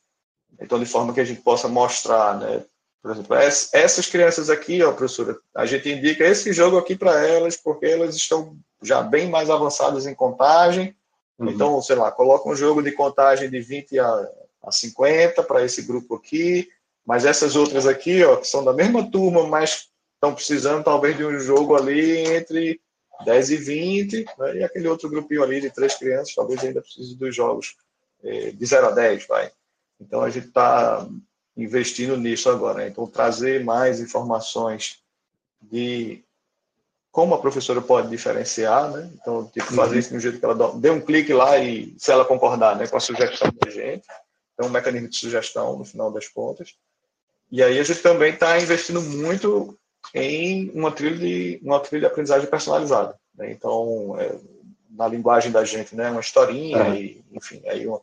Então, de forma que a gente possa mostrar, né, por exemplo, essas crianças aqui, ó, professora, a gente indica esse jogo aqui para elas, porque elas estão já bem mais avançadas em contagem. Uhum. Então, sei lá, coloca um jogo de contagem de 20 a, a 50 para esse grupo aqui, mas essas outras aqui, ó, que são da mesma turma, mas estão precisando talvez de um jogo ali entre 10 e 20, né, e aquele outro grupinho ali de três crianças, talvez ainda precise dos jogos eh, de 0 a 10, vai. Então, a gente está investindo nisso agora. Né? Então, trazer mais informações de como a professora pode diferenciar, né? Então, tipo, fazer uhum. isso de um jeito que ela dê um clique lá e, se ela concordar né, com a sugestão da gente, então, um mecanismo de sugestão no final das contas. E aí a gente também está investindo muito em uma trilha de, uma trilha de aprendizagem personalizada. Né? Então, é, na linguagem da gente, né, uma historinha, uhum. e, enfim, aí uma,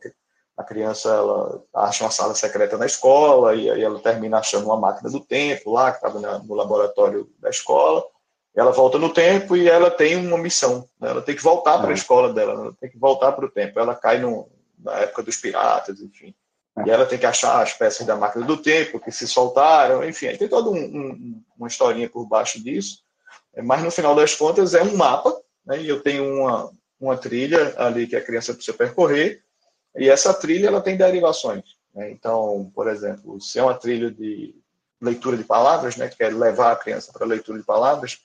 a criança ela acha uma sala secreta na escola e aí ela termina achando uma máquina do tempo lá que estava no laboratório da escola. Ela volta no tempo e ela tem uma missão. Né? Ela tem que voltar para a uhum. escola dela, ela tem que voltar para o tempo. Ela cai no, na época dos piratas, enfim. E ela tem que achar as peças da máquina do tempo que se soltaram, enfim. Tem toda um, um, uma historinha por baixo disso. Mas no final das contas é um mapa, né? e eu tenho uma, uma trilha ali que a criança precisa percorrer e essa trilha ela tem derivações. Né? Então, por exemplo, se é uma trilha de leitura de palavras, né, que quer levar a criança para a leitura de palavras,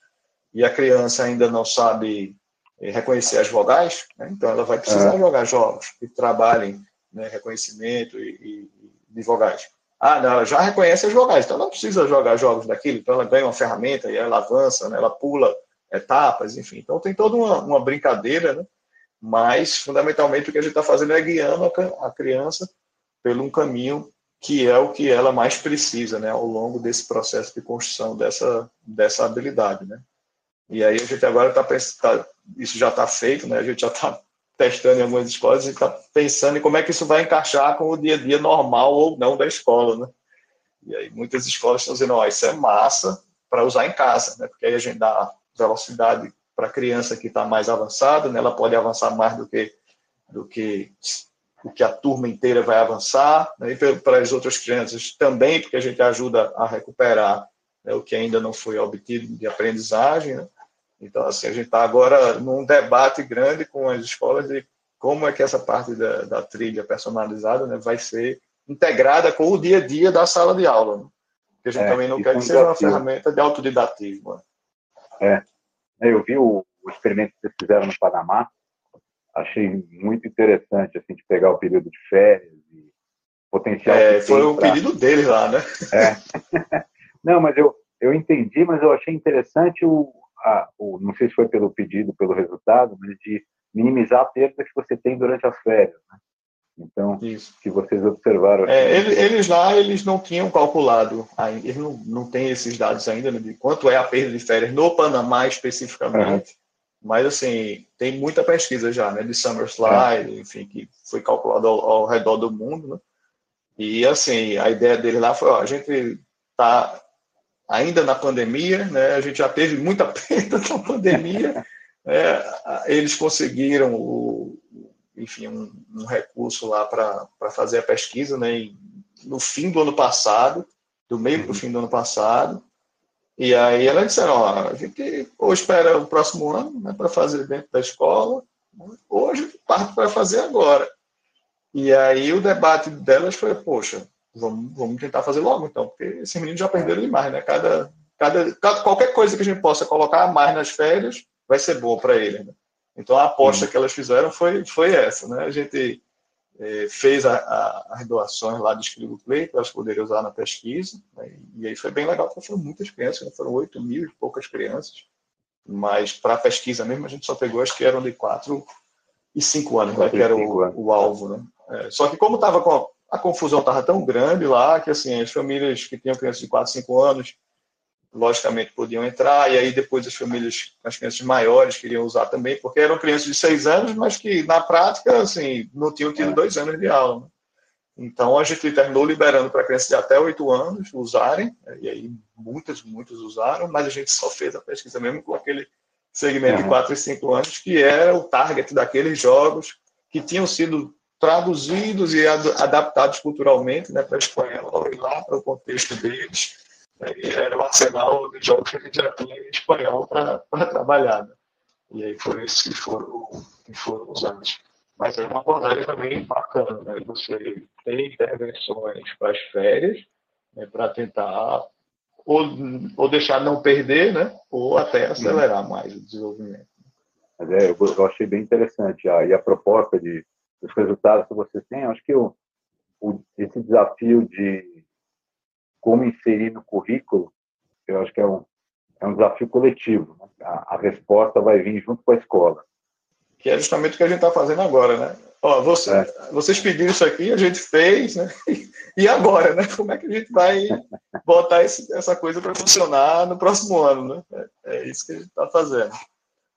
e a criança ainda não sabe eh, reconhecer as vogais, né? então ela vai precisar é. jogar jogos que trabalhem né, reconhecimento e, e, de vogais. Ah, não, ela já reconhece as vogais, então ela não precisa jogar jogos daquilo, então ela ganha uma ferramenta e ela avança, né, ela pula etapas, enfim. Então tem toda uma, uma brincadeira, né, mas fundamentalmente o que a gente está fazendo é guiando a, criança pelo um caminho que é o que ela mais precisa, né, ao longo desse processo de construção dessa, dessa habilidade, né. E aí a gente agora está pensando, isso já está feito, né, a gente já está testando em algumas escolas e está pensando em como é que isso vai encaixar com o dia a dia normal ou não da escola, né? E aí muitas escolas estão dizendo, ó, isso é massa para usar em casa, né? Porque aí a gente dá velocidade para a criança que está mais avançada, né? Ela pode avançar mais do que do que o que a turma inteira vai avançar, né? e para as outras crianças também, porque a gente ajuda a recuperar né, o que ainda não foi obtido de aprendizagem. Né? Então, assim, a gente está agora num debate grande com as escolas de como é que essa parte da, da trilha personalizada né, vai ser integrada com o dia a dia da sala de aula. Né? Porque a gente é, também não quer que seja uma ferramenta de autodidatismo. Né? É. é. Eu vi o, o experimento que vocês fizeram no Panamá, achei muito interessante, assim, de pegar o período de férias e potencial. É, foi o pra... pedido dele lá, né? É. não, mas eu, eu entendi, mas eu achei interessante o, a, o, não sei se foi pelo pedido, pelo resultado, mas de minimizar a perda que você tem durante as férias, né? Então, Isso. que vocês observaram. É, eles lá, eles não tinham calculado, eles não, não têm esses dados ainda, né, de quanto é a perda de férias no Panamá especificamente. Uhum. Mas, assim, tem muita pesquisa já, né, de Summer Slide, é. enfim, que foi calculado ao, ao, redor do mundo, né? E, assim, a ideia dele lá foi, ó, a gente tá ainda na pandemia, né, a gente já teve muita perda na pandemia, é, eles conseguiram, o, enfim, um, um recurso lá para fazer a pesquisa, né, e no fim do ano passado, do meio para o uhum. fim do ano passado, e aí ela disse, ó, a gente ou espera o próximo ano né, para fazer dentro da escola, ou a gente parte para fazer agora. E aí o debate delas foi, poxa, vamos, vamos tentar fazer logo então, porque esses meninos já perderam demais, né? Cada, cada, cada, qualquer coisa que a gente possa colocar mais nas férias vai ser boa para eles. Né? Então a aposta que elas fizeram foi, foi essa, né? A gente é, fez a, a, as doações lá do Escribo Play para elas poderem usar na pesquisa. Né? E aí foi bem legal, porque foram muitas crianças, né? foram 8 mil e poucas crianças. Mas para a pesquisa mesmo, a gente só pegou, acho que eram de 4 e 5 anos, né? que era o, o alvo. Né? É, só que como estava com a, a confusão estava tão grande lá, que assim, as famílias que tinham crianças de 4, 5 anos logicamente podiam entrar, e aí depois as famílias, as crianças maiores queriam usar também, porque eram crianças de seis anos, mas que na prática, assim, não tinham tido dois anos de aula. Né? Então a gente terminou liberando para crianças de até oito anos usarem, e aí muitas, muitos usaram, mas a gente só fez a pesquisa mesmo com aquele segmento uhum. de quatro e cinco anos, que era o target daqueles jogos que tinham sido traduzidos e adaptados culturalmente né, para a espanhol e lá para o contexto deles era o arsenal de jogos que a gente já tinha em espanhol para trabalhar. Né? E aí foi isso que foram, que foram usados. Mas é uma abordagem também bacana, né? Você tem intervenções para as férias, né, para tentar ou, ou deixar não perder, né? Ou até acelerar mais o desenvolvimento. Mas é, eu, eu achei bem interessante. Ah, e a proposta de, dos resultados que vocês têm, acho que o, o, esse desafio de como inserir no currículo, eu acho que é um, é um desafio coletivo. Né? A, a, resposta vai vir junto com a escola. Que é justamente o que a gente está fazendo agora, né? Ó, você, é. Vocês pediram isso aqui, a gente fez, né? E agora, né? Como é que a gente vai botar esse, essa coisa para funcionar no próximo ano, né? É, é isso que a gente está fazendo.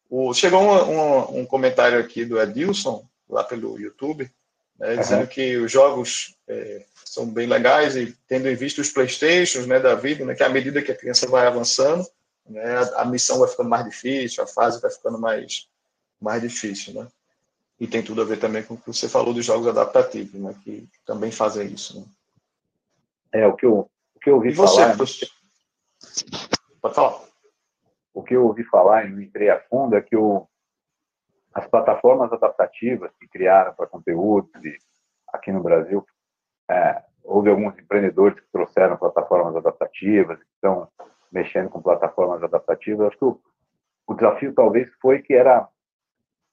O, chegou um, um, um, comentário aqui do Edilson, lá pelo YouTube, né, dizendo uhum. que os jogos é, são bem legais e tendo em vista os Playstations né, da vida, né, que à medida que a criança vai avançando, né, a, a, missão vai ficando mais difícil, a fase vai ficando mais, mais difícil. Né? E tem tudo a ver também com o que você falou dos jogos adaptativos, né, que também fazem isso. Né? É, o que eu, o que eu ouvi e você, falar... Você... Pode falar. O que eu ouvi falar e não entrei a fundo é que o, as plataformas adaptativas que criaram para conteúdos aqui no Brasil é, houve alguns empreendedores que trouxeram plataformas adaptativas, que estão mexendo com plataformas adaptativas. Acho que o, o desafio talvez foi que era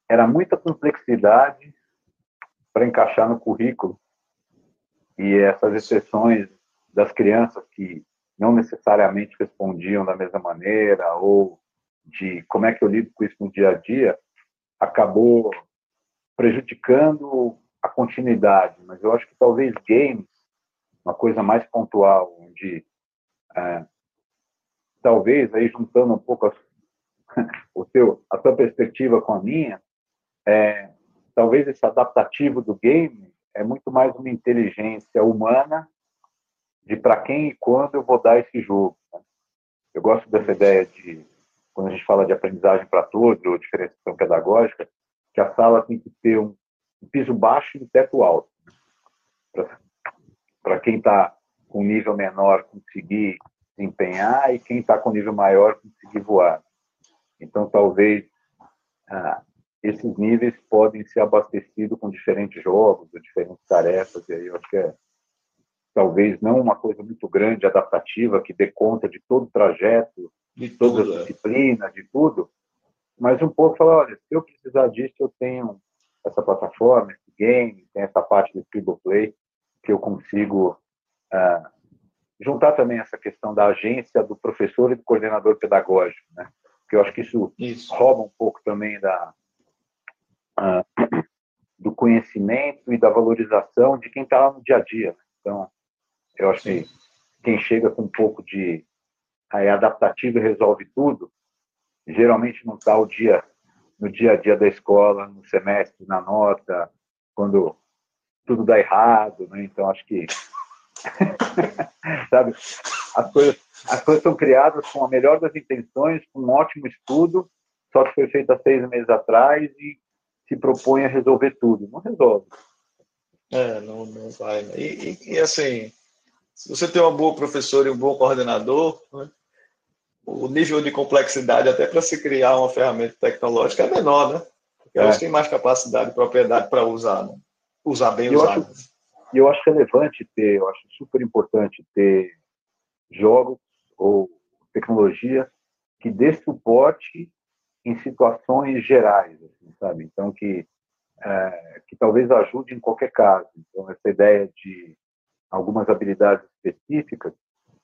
era muita complexidade para encaixar no currículo e essas exceções das crianças que não necessariamente respondiam da mesma maneira ou de como é que eu lido com isso no dia a dia acabou prejudicando a continuidade, mas eu acho que talvez games, uma coisa mais pontual, onde é, talvez aí juntando um pouco a, o teu, a tua perspectiva com a minha, é, talvez esse adaptativo do game é muito mais uma inteligência humana de para quem e quando eu vou dar esse jogo. Né? Eu gosto dessa ideia de, quando a gente fala de aprendizagem para todos, ou diferenciação pedagógica, que a sala tem que ter um, piso baixo e um teto alto. Para quem está com nível menor conseguir desempenhar e quem está com nível maior conseguir voar. Então, talvez ah, esses níveis podem ser abastecidos com diferentes jogos, ou diferentes tarefas, e aí eu acho que é talvez não uma coisa muito grande, adaptativa, que dê conta de todo o trajeto, de todas as é. disciplinas, de tudo, mas um pouco falar, olha, se eu precisar disso, eu tenho essa plataforma, esse game, tem essa parte do Play, que eu consigo ah, juntar também essa questão da agência do professor e do coordenador pedagógico, né? Porque eu acho que isso, isso. rouba um pouco também da, uh, do conhecimento e da valorização de quem está lá no dia a dia. Né? Então, eu acho Sim. que quem chega com um pouco de aí, adaptativo e resolve tudo, geralmente não está o dia no dia a dia da escola, no semestre, na nota, quando tudo dá errado, né? Então acho que sabe, as coisas as coisas são criadas com a melhor das intenções, com um ótimo estudo, só que foi feito há seis meses atrás e se propõe a resolver tudo. Não resolve. É, não, não vai. Né? E, e, e, assim, se você tem uma boa professora e um bom coordenador, né, o nível de complexidade até para se criar uma ferramenta tecnológica é menor, né? Porque é. elas têm mais capacidade e propriedade para usar, né? usar bem eu usado. E eu acho relevante ter, eu acho super importante ter jogos ou tecnologia que dê suporte em situações gerais, assim, sabe? Então que é, que talvez ajude em qualquer caso. Então essa ideia de algumas habilidades específicas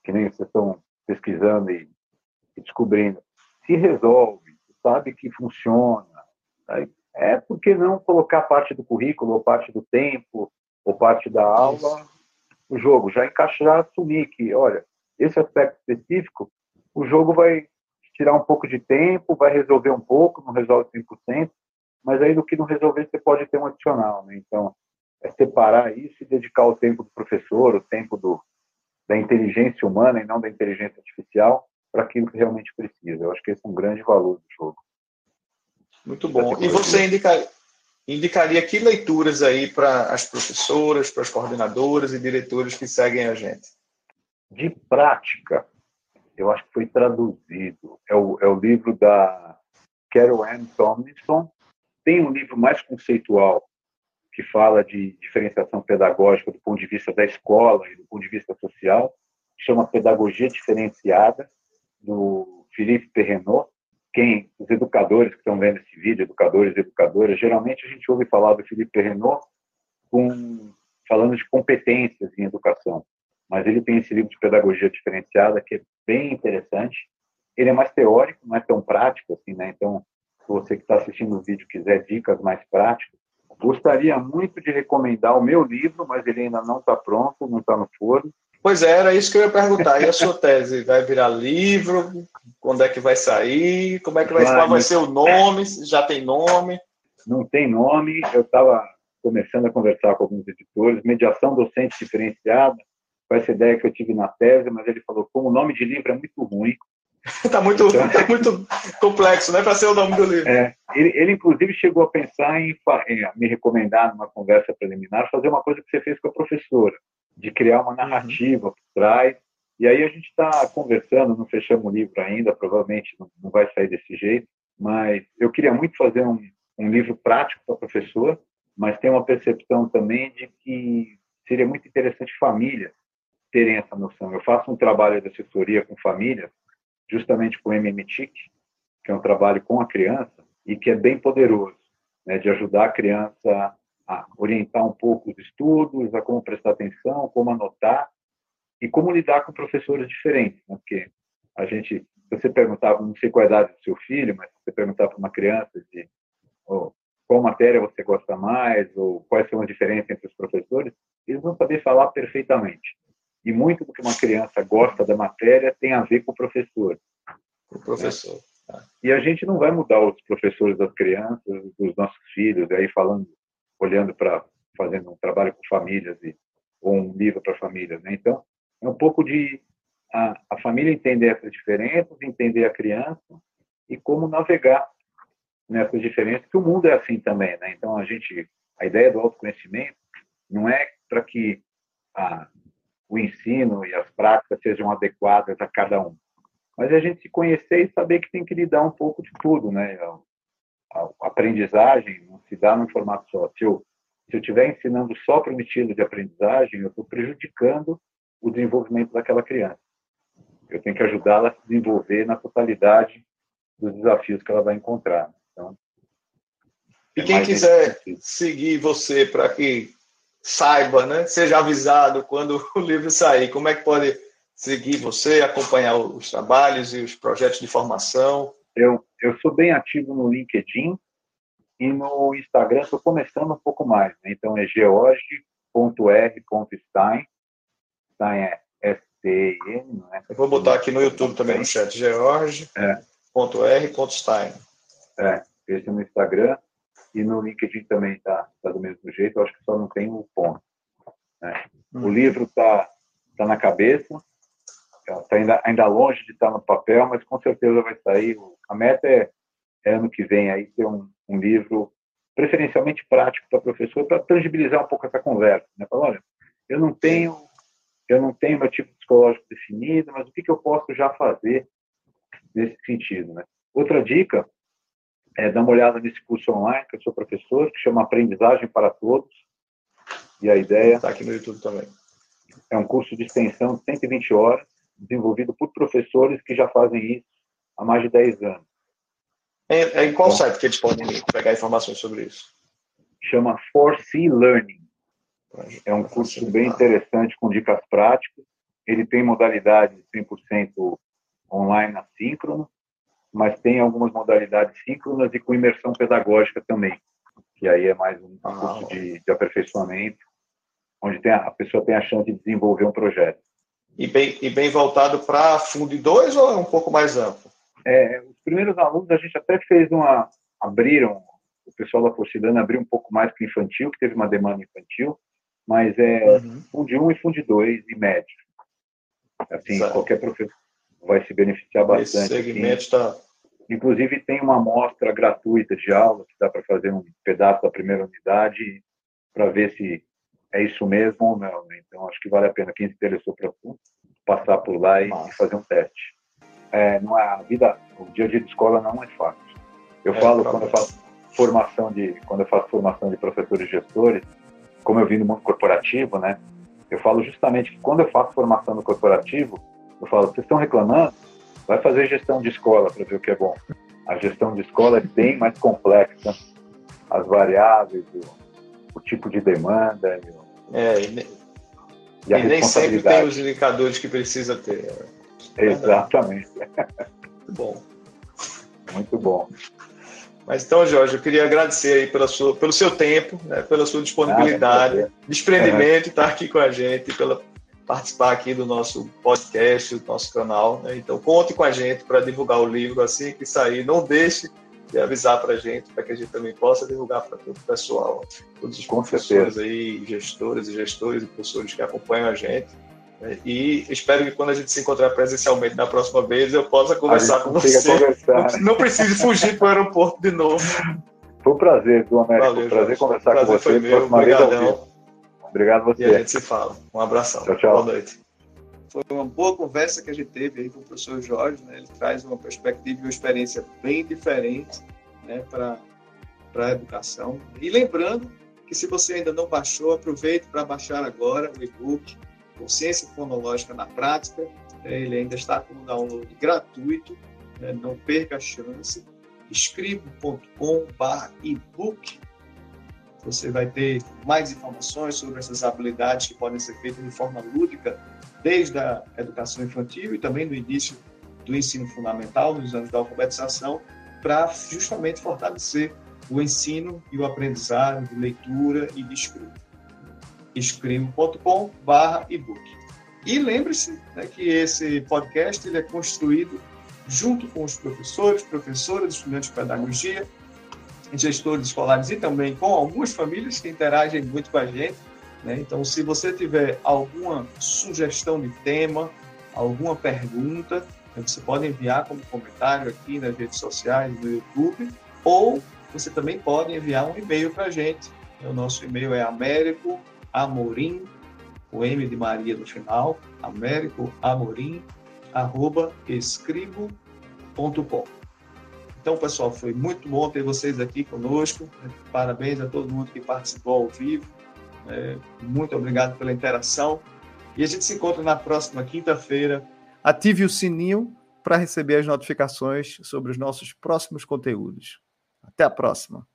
que nem vocês estão pesquisando e descobrindo, se resolve, sabe que funciona, é porque não colocar parte do currículo ou parte do tempo ou parte da aula o jogo já encaixar assumir que olha esse aspecto específico o jogo vai tirar um pouco de tempo, vai resolver um pouco, não resolve 100%, mas aí do que não resolver você pode ter um adicional, né? Então, é separar isso e dedicar o tempo do professor, o tempo do, da inteligência humana e não da inteligência artificial para aquilo que realmente precisa. Eu acho que esse é um grande valor do jogo. Muito bom. E você indica, indicaria que leituras aí para as professoras, para as coordenadoras e diretores que seguem a gente? De prática, eu acho que foi traduzido. É o, é o livro da Carol Ann Tomlinson. Tem um livro mais conceitual que fala de diferenciação pedagógica do ponto de vista da escola e do ponto de vista social, que chama Pedagogia Diferenciada, do Philippe Perrenot. Quem, os educadores que estão vendo esse vídeo, educadores e educadoras, geralmente a gente ouve falar do Philippe Perrenot com, falando de competências em educação mas ele tem esse livro de pedagogia diferenciada que é bem interessante. Ele é mais teórico, não é tão prático assim, né? Então, se você que está assistindo o vídeo quiser dicas mais práticas, gostaria muito de recomendar o meu livro, mas ele ainda não está pronto, não está no forno. Pois é, era isso que eu ia perguntar. E a sua tese vai virar livro? Quando é que vai sair? Como é que vai, vai vai ser o nome? Já tem nome? Não tem nome. Eu estava começando a conversar com alguns editores. Mediação docente diferenciada com essa ideia que eu tive na tese, mas ele falou, como o nome de livro é muito ruim. Está muito, então, tá muito complexo, né, para ser o nome do livro. É, ele, ele, inclusive, chegou a pensar em, em, me recomendar, numa conversa preliminar, fazer uma coisa que você fez com a professora, de criar uma narrativa uhum. por trás. E aí a gente está conversando, não fechamos o livro ainda, provavelmente não, não, vai sair desse jeito, mas eu queria muito fazer um, um livro prático para a professora, mas tem uma percepção também de que seria muito interessante família terem essa noção. Eu faço um trabalho de assessoria com famílias, justamente com o MMTIC, que é um trabalho com a criança e que é bem poderoso, né, de ajudar a criança a orientar um pouco os estudos, a como prestar atenção, como anotar e como lidar com professores diferentes, né, porque a gente, você perguntava, não sei qual a idade do seu filho, mas você perguntar para uma criança de oh, qual matéria você gosta mais ou quais são as diferenças entre os professores, eles vão saber falar perfeitamente. E muito do que uma criança gosta da matéria tem a ver com o professor. O professor. Né? E a gente não vai mudar os professores das crianças, dos nossos filhos, aí falando olhando para fazendo um trabalho com famílias e, ou um livro para famílias. Né? Então, é um pouco de a, a família entender essas diferenças, entender a criança e como navegar nessas diferenças, que o mundo é assim também. Né? Então, a gente, a ideia do autoconhecimento não é para que a, o ensino e as práticas sejam adequadas a cada um, mas é a gente se conhecer e saber que tem que lidar um pouco de tudo, né? A, aprendizagem não se dá num formato só. Se eu se eu estiver ensinando só para um estilo de aprendizagem, eu estou prejudicando o desenvolvimento daquela criança. Eu tenho que ajudá-la a se desenvolver na totalidade dos desafios que ela vai encontrar. Então, e é quem quiser seguir você para que saiba, né, seja avisado quando o livro sair, como é que pode seguir você, acompanhar os trabalhos e os projetos de formação? Eu, eu sou bem ativo no LinkedIn, e no Instagram estou começando um pouco mais. Né? Então é george.r.stein. Stein é S-T-E-N, não é? Eu vou botar aqui no YouTube também no chat. george.r.stein. É, esse é no Instagram. E no LinkedIn também está tá do mesmo jeito. Eu acho que só não tem o ponto. Né? Hum. O livro está tá na cabeça. Está ainda, ainda longe de estar no papel, mas com certeza vai sair. A meta é, é ano que vem aí ter um, um livro preferencialmente prático para professor, para tangibilizar um pouco essa conversa. Né? Falar, olha, eu não tenho eu não tenho meu tipo psicológico definido, mas o que, que eu posso já fazer nesse sentido, né? Outra dica é dar uma olhada nesse curso online que eu sou professor, que chama Aprendizagem para Todos. E a ideia está aqui no YouTube também. É um curso de extensão de 120 horas, desenvolvido por professores que já fazem isso há mais de 10 anos. Em, em qual Bom, site que eles podem pegar informações sobre isso? Chama Force Learning. É um curso bem interessante com dicas práticas. Ele tem modalidade 100% online assíncrono, mas tem algumas modalidades síncronas e com imersão pedagógica também, que aí é mais um ah, curso de, de, aperfeiçoamento, onde a, a, pessoa tem a chance de desenvolver um projeto. E bem, e bem voltado para Fundo 2 ou é um pouco mais amplo? É, os primeiros alunos a gente até fez uma, abriram, o pessoal da Porcidana abriu um pouco mais para infantil, que teve uma demanda infantil, mas é uhum. Fundo 1 e Fundo 2 e médio. Assim, certo. qualquer professor vai se beneficiar bastante. Esse segmento está... Assim. Inclusive, tem uma amostra gratuita de aula, que dá para fazer um pedaço da primeira unidade para ver se é isso mesmo ou não. Né? Então, acho que vale a pena quem se interessou para passar por lá e, e fazer um teste é, não é, a vida, o dia a dia de escola não é fácil. Eu é, falo quando eu faço formação de, quando eu faço formação de professores e gestores, como eu vim do mundo corporativo, né? Eu falo justamente que quando eu faço formação no corporativo, eu falo, vocês estão reclamando? Vai fazer gestão de escola para ver o que é bom. A gestão de escola é bem mais complexa, as variáveis, o, o tipo de demanda. E, é, e, e, e nem sempre tem os indicadores que precisa ter. Exatamente. Muito bom. Muito bom. Mas então, Jorge, eu queria agradecer aí pela sua, pelo seu tempo, né, pela sua disponibilidade, ah, desprendimento, estar aqui com a gente, pela participar aqui do nosso podcast, do nosso canal. Né? Então, conte com a gente para divulgar o livro assim que sair. Não deixe de avisar para a gente, para que a gente também possa divulgar para todo o pessoal, todos os com professores certeza. aí, gestores e gestores e professores que acompanham a gente. E espero que quando a gente se encontrar presencialmente na próxima vez, eu possa conversar com você. Conversar. Não, não precise fugir para o aeroporto de novo. Foi um prazer, do Américo. Valeu, prazer conversar prazer com você. Foi meu. Obrigadão. Obrigado você. E a gente se fala. Um abração. Tchau, tchau. Boa noite. Foi uma boa conversa que a gente teve aí com o professor Jorge. Né? Ele traz uma perspectiva e uma experiência bem diferente né, para a educação. E lembrando que se você ainda não baixou, aproveite para baixar agora o e-book Consciência Fonológica na Prática. É, ele ainda está com um download gratuito, né? não perca a chance. escribo.com.br ebook. Você vai ter mais informações sobre essas habilidades que podem ser feitas de forma lúdica, desde a educação infantil e também no início do ensino fundamental, nos anos da alfabetização, para justamente fortalecer o ensino e o aprendizado de leitura e de escrita escrimo.com/ebook. E lembre-se né, que esse podcast ele é construído junto com os professores, professoras, estudantes de pedagogia, gestores escolares e também com algumas famílias que interagem muito com a gente. Né? Então, se você tiver alguma sugestão de tema, alguma pergunta, né, você pode enviar como comentário aqui nas redes sociais, no YouTube, ou você também pode enviar um e-mail para a gente. O nosso e-mail é américoamorim, o M de Maria no final, américoamorim, arroba escribo.com. Então, pessoal, foi muito bom ter vocês aqui conosco. Parabéns a todo mundo que participou ao vivo. É, muito obrigado pela interação. E a gente se encontra na próxima quinta-feira. Ative o sininho para receber as notificações sobre os nossos próximos conteúdos. Até a próxima.